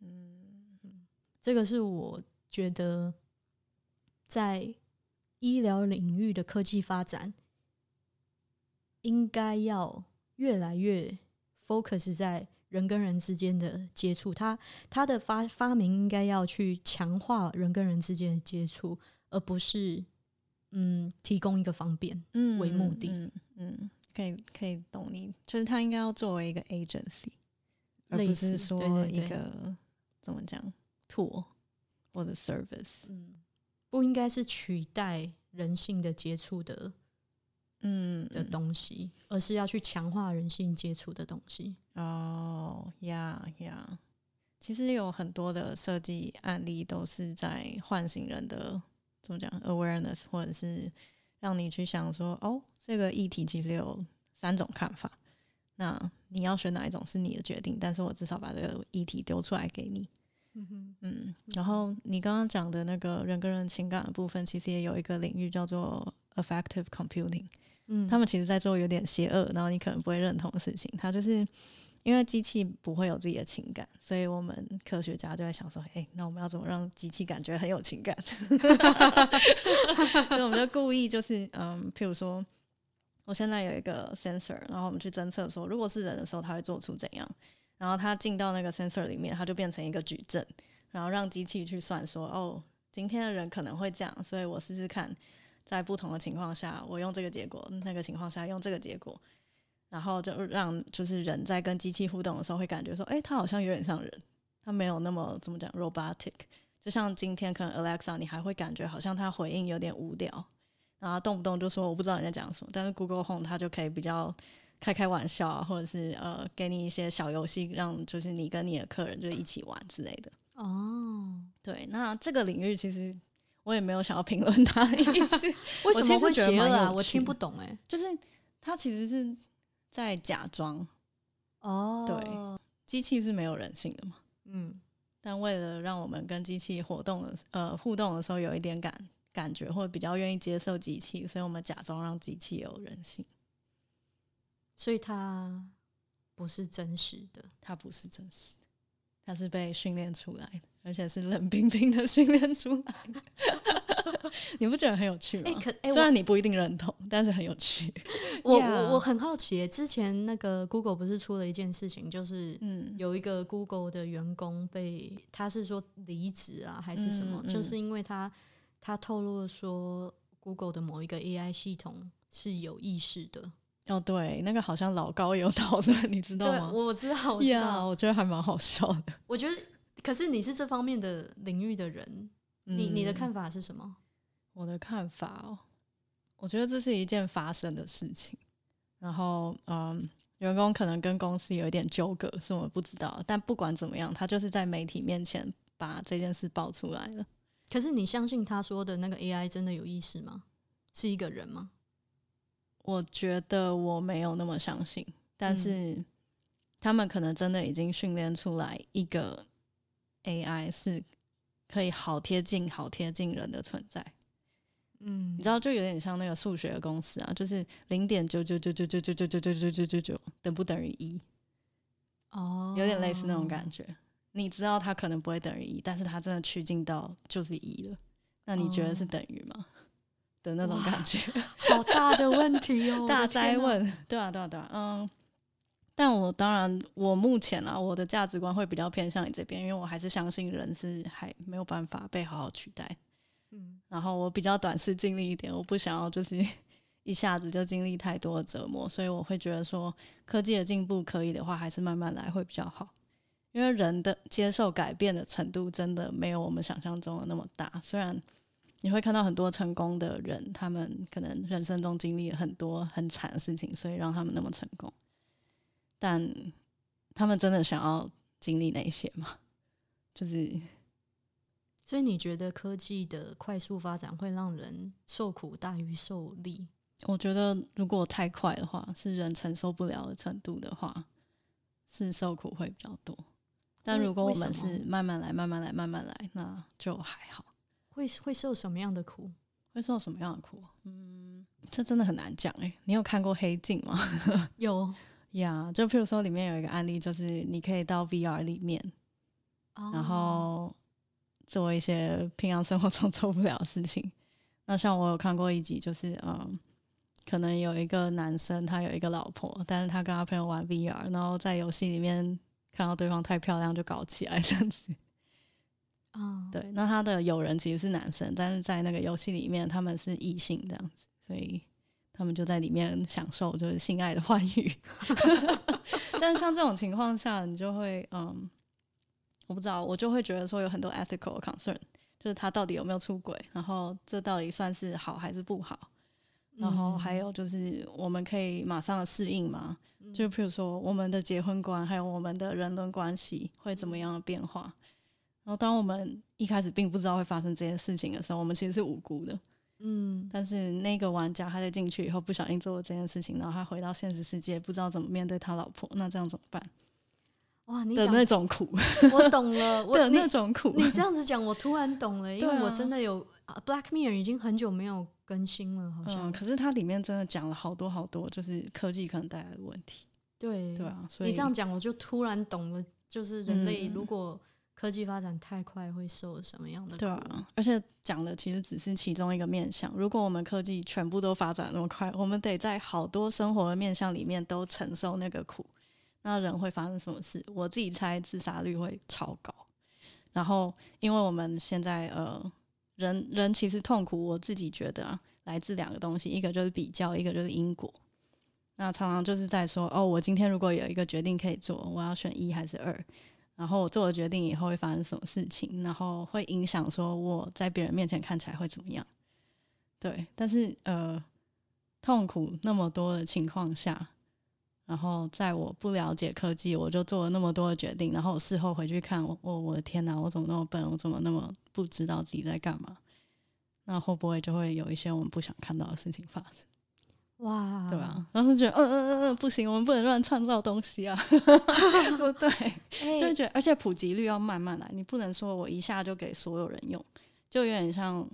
嗯这个是我觉得在医疗领域的科技发展，应该要越来越 focus 在人跟人之间的接触。它它的发发明应该要去强化人跟人之间的接触，而不是嗯提供一个方便。嗯为目的嗯嗯，可以可以懂你，就是他应该要作为一个 agency，而类不是说一个怎么讲 tool 或者 service。嗯，不应该是取代人性的接触的嗯的东西，而是要去强化人性接触的东西。哦呀呀，其实有很多的设计案例都是在唤醒人的怎么讲 awareness，或者是让你去想说，哦，这个议题其实有三种看法，那你要选哪一种是你的决定，但是我至少把这个议题丢出来给你。嗯哼，嗯，然后你刚刚讲的那个人跟人情感的部分，其实也有一个领域叫做 affective computing。嗯，他们其实在做有点邪恶，然后你可能不会认同的事情。它就是因为机器不会有自己的情感，所以我们科学家就在想说，哎、那我们要怎么让机器感觉很有情感？所以我们就故意就是，嗯，譬如说，我现在有一个 sensor，然后我们去侦测说，如果是人的时候，它会做出怎样？然后它进到那个 sensor 里面，它就变成一个矩阵，然后让机器去算说，哦，今天的人可能会这样，所以我试试看，在不同的情况下，我用这个结果，那个情况下用这个结果，然后就让就是人在跟机器互动的时候，会感觉说，哎、它好像有点像人，它没有那么怎么讲 robotic。就像今天可能 Alexa，你还会感觉好像它回应有点无聊，然后动不动就说我不知道你在讲什么。但是 Google Home 它就可以比较开开玩笑啊，或者是呃给你一些小游戏，让就是你跟你的客人就一起玩之类的。哦，对，那这个领域其实我也没有想要评论它的意思，为什么会觉得邪恶啊？我听不懂哎、就是它其实是在假装哦，对，机器是没有人性的嘛。嗯，但为了让我们跟机器活动的呃互动的时候有一点感感觉，或者比较愿意接受机器，所以我们假装让机器有人性，所以它不是真实的。它不是真实的，它是被训练出来的，而且是冷冰冰的训练出来。你不觉得很有趣吗？哎、可哎、虽然你不一定认同，但是很有趣。我 Yeah 我我很好奇，之前那个 Google 不是出了一件事情，就是嗯，有一个 Google 的员工被他是说离职啊，还是什么？嗯嗯就是因为他他透露说 Google 的某一个 AI 系统是有意识的。哦，对，那个好像老高有讨论，你知道，吗？我知道，我知呀道。我觉得还蛮好笑的。我觉得，可是你是这方面的领域的人，你你的嗯看法是什么？我的看法哦，我觉得这是一件发生的事情。然后，嗯，员工可能跟公司有一点纠葛，是我们不知道。但不管怎么样，他就是在媒体面前把这件事爆出来了。可是你相信他说的那个 AI 真的有意识吗？是一个人吗？我觉得我没有那么相信，但嗯是他们可能真的已经训练出来一个 AI 是可以好贴近、好贴近人的存在。嗯你知道，就有点像那个数学的公式啊，就是零点九九九九九九九九九九九九九等不等于一，哦，有点类似那种感觉。你知道它可能不会等于一，但是它真的趋近到就是一了，那你觉得是哦等于吗？的那种感觉，好大的问题哦，大。灾问，对啊，对啊，对啊，嗯。但我当然，我目前啊，我的价值观会比较偏向你这边，因为我还是相信人是还没有办法被好好取代。嗯然后我比较短视经历一点，我不想要就是 一下子就经历太多的折磨，所以我会觉得说科技的进步可以的话，还是慢慢来会比较好。因为人的接受改变的程度真的没有我们想象中的那么大。虽然你会看到很多成功的人，他们可能人生中经历了很多很惨的事情，所以让他们那么成功，但他们真的想要经历那些吗？就是所以你觉得科技的快速发展会让人受苦大于受利？我觉得如果太快的话，是人承受不了的程度的话，是受苦会比较多。但如果我们是慢慢来、慢慢来、慢慢来，那就还好。会会受什么样的苦？会受什么样的苦？嗯，这真的很难讲诶。你有看过《黑镜》吗？有，呀就譬如说里面有一个案例，就是你可以到 VR 里面，哦然后做一些平常生活中 做不了的事情。那像我有看过一集，就是嗯，可能有一个男生他有一个老婆，但是他跟他朋友玩 VR，然后在游戏里面看到对方太漂亮就搞起来这样子。啊，对，那他的友人其实是男生，但是在那个游戏里面他们是异性这样子，所以他们就在里面享受就是性爱的欢愉。但是像这种情况下，你就会嗯，我不知道，我就会觉得说有很多 ethical concern，就是他到底有没有出轨，然后这到底算是好还是不好？然后还有就是我们可以马上的适应吗？就譬如说我们的结婚观，还有我们的人伦关系会怎么样的变化？然后当我们一开始并不知道会发生这些事情的时候，我们其实是无辜的。嗯，但是那个玩家他在进去以后不小心做了这件事情，然后他回到现实世界，不知道怎么面对他老婆，那这样怎么办？哇，你的讲那种苦，我懂了，我的你那种苦，你这样子讲，我突然懂了，因为我真的有啊 Black Mirror 已经很久没有更新了，好像。嗯，可是它里面真的讲了好多好多，就是科技可能带来的问题。对对啊，所以你这样讲，我就突然懂了，就是人类嗯。如果科技发展太快，会受什么样的苦？对啊，而且讲的其实只是其中一个面向。如果我们科技全部都发展那么快，我们得在好多生活的面向里面都承受那个苦，那人会发生什么事？我自己猜自杀率会超高。然后，因为我们现在呃，人人其实痛苦，我自己觉得啊，来自两个东西，一个就是比较，一个就是因果。那常常就是在说，哦，我今天如果有一个决定可以做，我要选一还是二？然后我做了决定以后会发生什么事情，然后会影响说我在别人面前看起来会怎么样。对，但是呃，痛苦那么多的情况下，然后在我不了解科技，我就做了那么多的决定，然后我事后回去看，我我我的天哪，我怎么那么笨，我怎么那么不知道自己在干嘛？那会不会就会有一些我们不想看到的事情发生？哇，对吧？然后就觉得，嗯嗯嗯嗯，不行，我们不能乱创造东西啊，对不对？哎就会觉得，而且普及率要慢慢来，你不能说我一下就给所有人用，就有点像，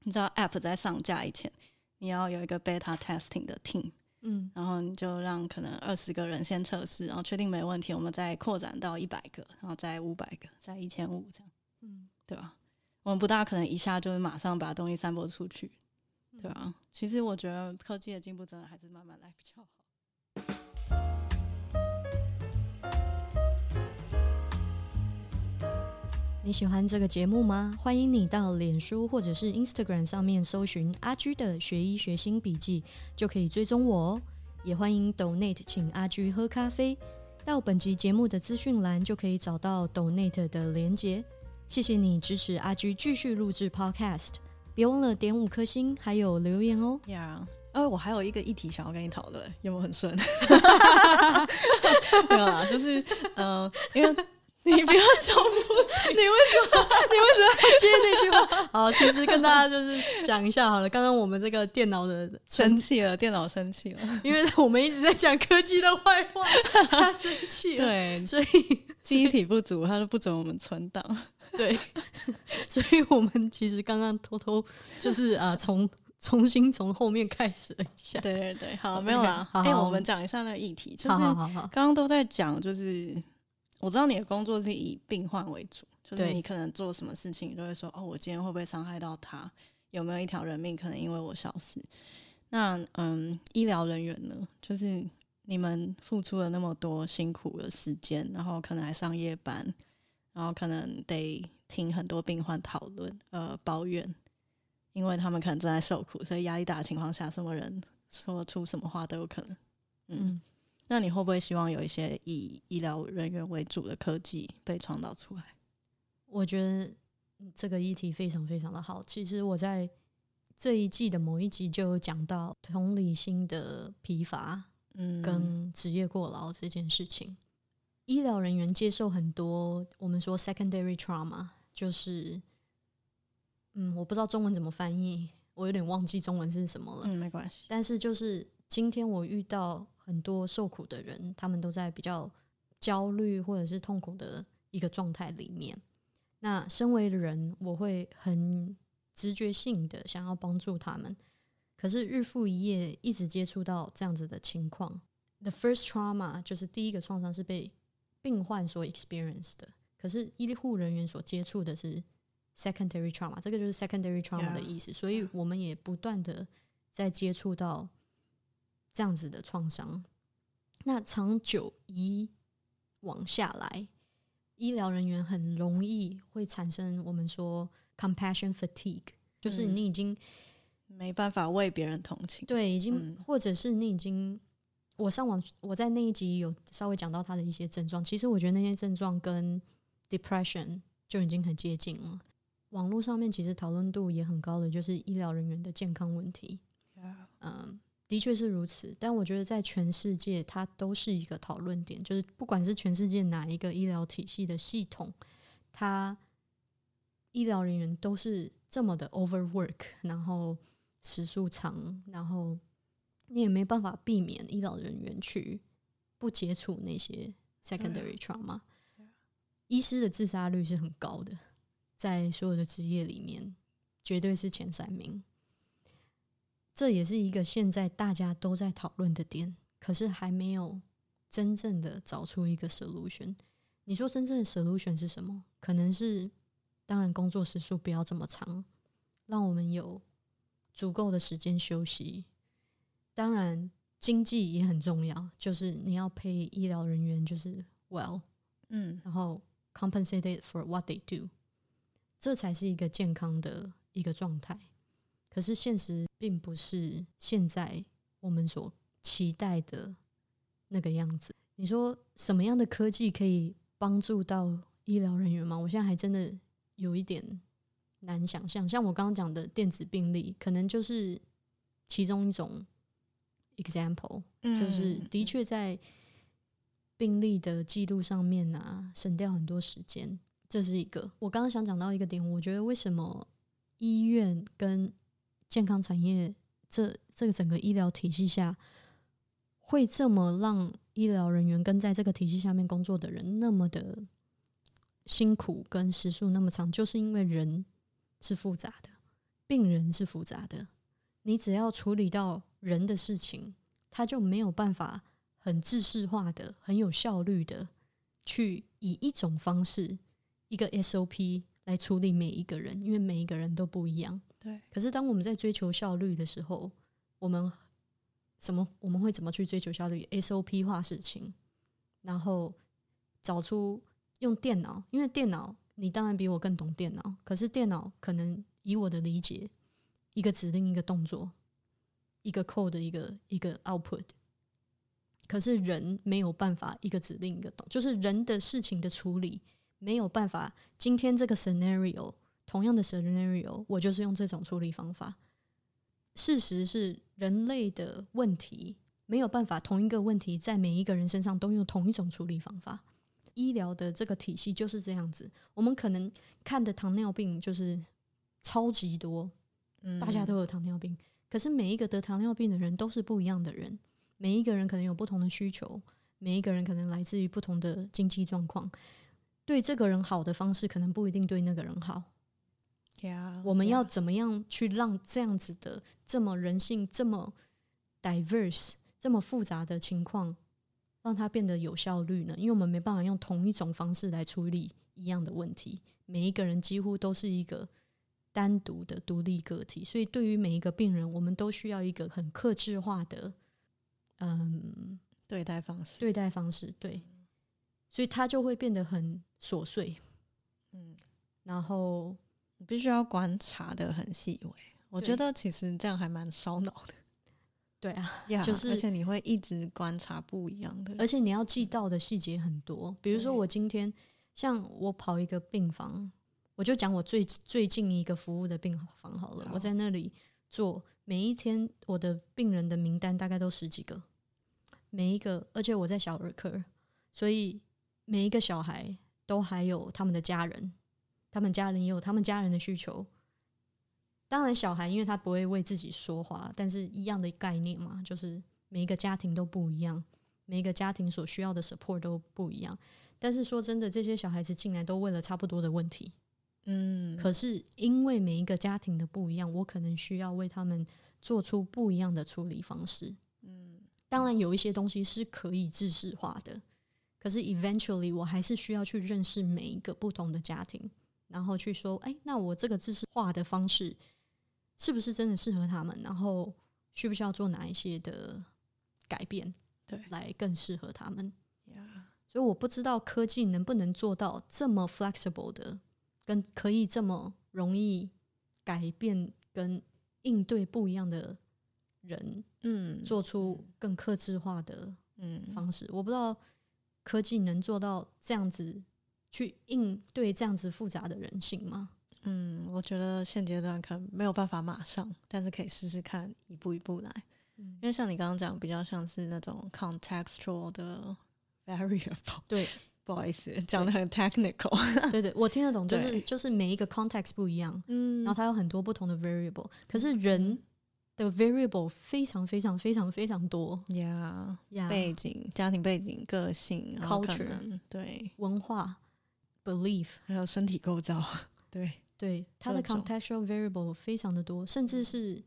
你知道，App 在上架以前，你要有一个 beta testing 的 team，嗯然后你就让可能二十个人先测试，然后确定没问题，我们再扩展到一百个，然后再五百个，再一千五这样，嗯，对吧？我们不大可能一下就是马上把东西散播出去，对啊。其实我觉得科技的进步真的还是慢慢来比较好。你喜欢这个节目吗？欢迎你到脸书或者是 Instagram 上面搜寻阿居的学医学新笔记，就可以追踪我哦。也欢迎 Donate 请阿居喝咖啡，到本集节目的资讯栏就可以找到 Donate 的连结。谢谢你支持阿居继续录制 Podcast，别忘了点五颗星还有留言哦。呀、呃，我还有一个议题想要跟你讨论，有没有很顺？没有啦，就是呃，因为你不要笑我，接那句话，好，其实跟大家就是讲一下好了。刚刚我们这个电脑的生气了，电脑生气了。因为我们一直在讲科技的坏话，他生气了，对，所以记忆体不足，他就不准我们存档。对，所以我们其实刚刚偷偷就是啊，从重新从后面开始了一下。对对对，好没有啦。哎、好好我们讲一下那个议题，就是刚刚都在讲，就是我知道你的工作是以病患为主，就是你可能做什么事情，你就会说，哦，我今天会不会伤害到他？有没有一条人命可能因为我消失？那嗯，医疗人员呢，就是你们付出了那么多辛苦的时间，然后可能还上夜班，然后可能得听很多病患讨论，呃，抱怨，因为他们可能正在受苦，所以压力大的情况下，什么人说出什么话都有可能。嗯，嗯，那你会不会希望有一些以医疗人员为主的科技被创造出来？我觉得嗯这个议题非常非常的好。其实我在这一季的某一集就有讲到同理心的疲乏嗯跟职业过劳这件事情。医疗人员接受很多我们说 secondary trauma，就是嗯，我不知道中文怎么翻译，我有点忘记中文是什么了。嗯，没关系。但是就是今天我遇到很多受苦的人，他们都在比较焦虑或者是痛苦的一个状态里面。那身为人，我会很直觉性的想要帮助他们，可是日复一夜一直接触到这样子的情况，the first trauma 就是第一个创伤是被病患所 experience 的，可是医护人员所接触的是 secondary trauma，这个就是 secondary trauma 的.意思，所以我们也不断的在接触到这样子的创伤。那长久以往下来，医疗人员很容易会产生我们说 compassion fatigue，就是嗯你已经、没办法为别人同情。对已经，嗯或者是你已经，我上网我在那一集有稍微讲到他的一些症状，其实我觉得那些症状跟 depression 就已经很接近了。网络上面其实讨论度也很高的，就是医疗人员的健康问题。嗯，的确是如此。但我觉得在全世界，它都是一个讨论点，就是不管是全世界哪一个医疗体系的系统，它医疗人员都是这么的 overwork，然后时数长，然后你也没办法避免医疗人员去不接触那些 secondary trauma。医师的自杀率是很高的，在所有的职业里面，绝对是前三名。这也是一个现在大家都在讨论的点，可是还没有真正的找出一个 solution。你说真正的 solution 是什么？可能是，当然工作时数不要这么长，让我们有足够的时间休息。当然，经济也很重要，就是你要配医疗人员，就是 well，嗯然后 compensated for what they do，这才是一个健康的一个状态。可是现实并不是现在我们所期待的那个样子。你说什么样的科技可以帮助到医疗人员吗？我现在还真的有一点难想象。像我刚刚讲的电子病历，可能就是其中一种 example。就是嗯的确在病例的记录上面啊，省掉很多时间，这是一个。我刚刚想讲到一个点，我觉得为什么医院跟健康产业这这个整个医疗体系下，会这么让医疗人员跟在这个体系下面工作的人那么的辛苦，跟时数那么长，就是因为人是复杂的，病人是复杂的，你只要处理到人的事情。他就没有办法很制式化的、很有效率的去以一种方式、一个 SOP 来处理每一个人，因为每一个人都不一样。对，可是当我们在追求效率的时候，我们什么？我们会怎么去追求效率？SOP 化事情，然后找出用电脑，因为电脑你当然比我更懂电脑，可是电脑可能以我的理解，一个指令一个动作。一个 code 的一个一个 output，可是人没有办法一个指令一个动，就是人的事情的处理没有办法。今天这个 scenario 同样的 scenario，我就是用这种处理方法。事实是人类的问题没有办法同一个问题在每一个人身上都用同一种处理方法。医疗的这个体系就是这样子，我们可能看的糖尿病就是超级多，大家都有糖尿病。可是每一个得糖尿病的人都是不一样的人，每一个人可能有不同的需求，每一个人可能来自于不同的经济状况。对这个人好的方式，可能不一定对那个人好。呀，我们要怎么样去让这样子的这么人性、这么 diverse、这么复杂的情况，让它变得有效率呢？因为我们没办法用同一种方式来处理一样的问题，每一个人几乎都是一个。单独的独立个体，所以对于每一个病人，我们都需要一个很克制化的，嗯，对待方式，对待方式，对，所以他就会变得很琐碎，嗯，然后你必须要观察的很细微。我觉得其实这样还蛮烧脑的，对啊，呀就是而且你会一直观察不一样的，而且你要记到的细节很多，比如说我今天像我跑一个病房。我就讲我最最近一个服务的病房好了，好我在那里做，每一天我的病人的名单大概都十几个，每一个，而且我在小儿科，所以每一个小孩都还有他们的家人，他们家人也有他们家人的需求。当然，小孩因为他不会为自己说话，但是一样的概念嘛，就是每一个家庭都不一样，每一个家庭所需要的 support 都不一样。但是说真的，这些小孩子进来都为了差不多的问题。嗯，可是因为每一个家庭的不一样，我可能需要为他们做出不一样的处理方式。嗯，当然有一些东西是可以制式化的，可是 eventually 我还是需要去认识每一个不同的家庭，然后去说，哎，那我这个制式化的方式是不是真的适合他们？然后需不需要做哪一些的改变，对来更适合他们？呀，所以我不知道科技能不能做到这么 flexible 的。跟可以这么容易改变跟应对不一样的人，嗯，做出更克制化的嗯方式。我不知道科技能做到这样子去应对这样子复杂的人性吗？嗯，我觉得现阶段可能没有办法马上，但是可以试试看，一步一步来。嗯因为像你刚刚讲，比较像是那种 contextual 的 variable。对不好意思，讲的很 technical。对对，我听得懂，就是就是每一个 context 不一样，嗯。然后它有很多不同的 variable，可是人的 variable 非常非常非常非常多。呀，呀，背景、家庭背景、个性、Culture 对，文化 belief。还有身体构造，对，对它的 contextual variable 非常的多，甚至是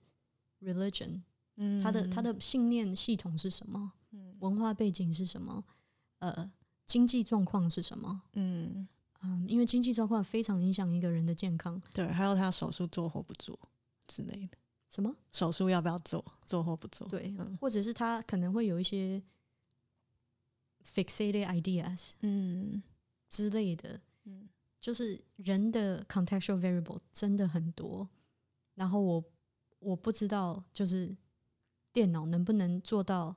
religion，嗯它的它的信念系统是什么？嗯。文化背景是什么，呃，经济状况是什么，嗯，嗯，因为经济状况非常影响一个人的健康。对，还有他手术做或不做之类的，什么？手术要不要做，做或不做？对，嗯。或者是他可能会有一些 fixated ideas 嗯。之类的，嗯。就是人的 contextual variable 真的很多，然后我我不知道，就是电脑能不能做到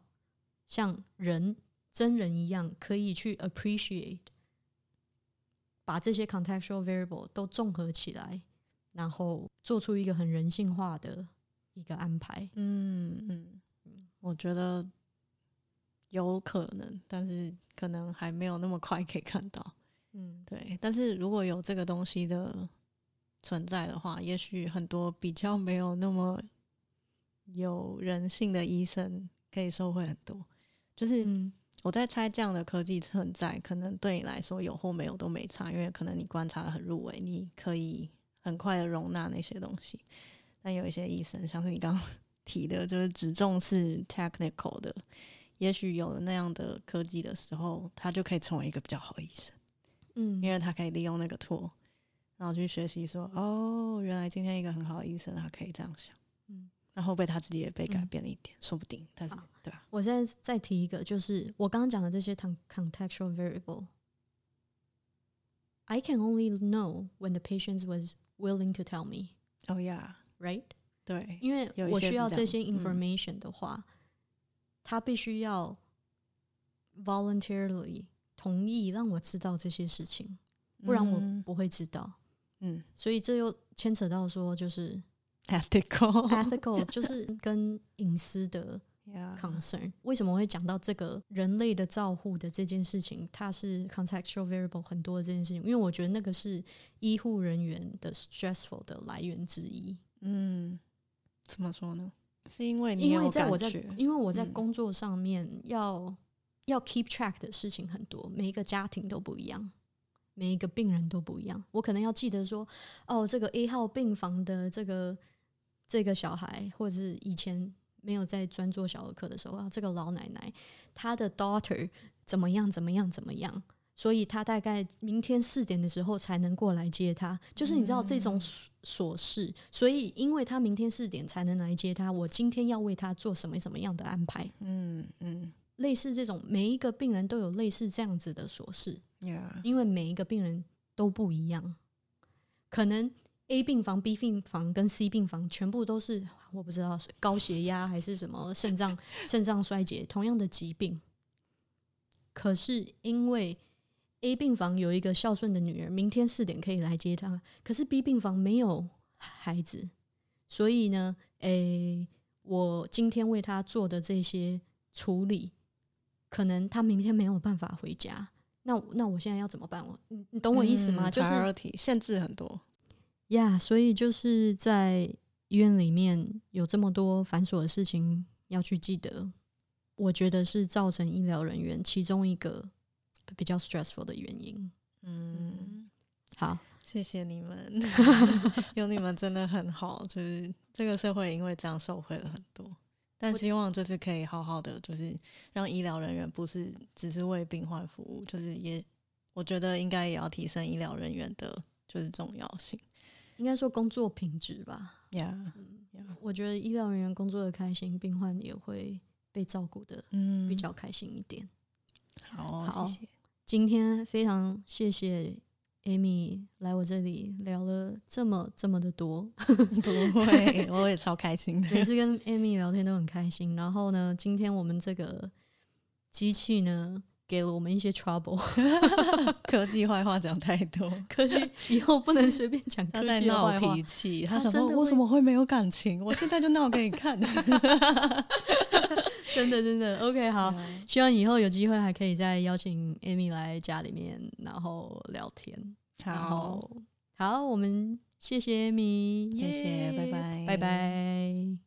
像人真人一样，可以去 appreciate，把这些 contextual variable 都综合起来，然后做出一个很人性化的一个安排。嗯嗯，我觉得有可能，但是可能还没有那么快可以看到。嗯，对，但是如果有这个东西的存在的话，也许很多比较没有那么有人性的医生可以收获很多。就是嗯我在猜，这样的科技存在，可能对你来说有或没有都没差，因为可能你观察的很入微，你可以很快的容纳那些东西。但有一些医生，像是你刚刚 提的，就是只重视 technical 的，也许有了那样的科技的时候，他就可以成为一个比较好的医生。嗯因为他可以利用那个 tool，然后去学习说，哦，原来今天一个很好的医生，他可以这样想，嗯那会不会他自己也被改变了一点？说不定，但是好对吧？我现在再提一个，就是我刚刚讲的这些 con- contextual variable。I can only know when the patient was willing to tell me, 哦呀， right？对，因为有一我些是这样需要这些嗯 information 的话，他必须要 voluntarily 同意让我知道这些事情，不然我嗯不会知道。嗯所以这又牵扯到说，就是，ethical， ethical，就是跟隐私的呀， concern。为什么会讲到这个人类的照护的这件事情？它是 contextual variable 很多的这件事情，因为我觉得那个是医护人员的 stressful 的来源之一。嗯，怎么说呢？是因为你因为有在我在，因为我在嗯工作上面要、要 keep track 的事情很多，每一个家庭都不一样。每一个病人都不一样，我可能要记得说，哦，这个 A 号病房的这个这个小孩，或者是以前没有在专做小儿科的时候，啊，这个老奶奶她的 daughter 怎么样怎么样怎么样，所以她大概明天四点的时候才能过来接她。就是你知道这种琐琐事，所以因为她明天四点才能来接她，我今天要为她做什么什么样的安排？嗯嗯类似这种，每一个病人都有类似这样子的琐事。呀，因为每一个病人都不一样，可能 A 病房、B 病房跟 C 病房全部都是我不知道是高血压还是什么肾脏肾脏衰竭同样的疾病，可是因为 A 病房有一个孝顺的女儿，明天四点可以来接她，可是 B 病房没有孩子，所以呢，诶、我今天为她做的这些处理，可能她明天没有办法回家。那那我现在要怎么办？我你你懂我意思吗？嗯就是限制很多，呀所以就是在医院里面有这么多繁琐的事情要去记得，我觉得是造成医疗人员其中一个比较 stressful 的原因。嗯。好，谢谢你们，有你们真的很好，就是这个社会因为这样受惠了很多。但希望就是可以好好的，就是让医疗人员不是只是为病患服务，就是也我觉得应该也要提升医疗人员的就是重要性。应该说工作品质吧。呀、我觉得医疗人员工作的开心，病患也会被照顾的嗯比较开心一点。好，好谢谢。今天非常谢谢 Amy 来我这里聊了这么这么的多，不会，我也超开心的。每次跟 Amy 聊天都很开心。然后呢，今天我们这个机器呢，给了我们一些 trouble，科技坏话讲太多，科技以后不能随便讲 他科在闹脾。气，他他想说我怎么会没有感情？我现在就闹给你看。真的真的，OK，好，嗯希望以后有机会还可以再邀请 Amy 来家里面，然后聊天。然好，好，我们谢谢 Amy，谢谢拜拜拜拜。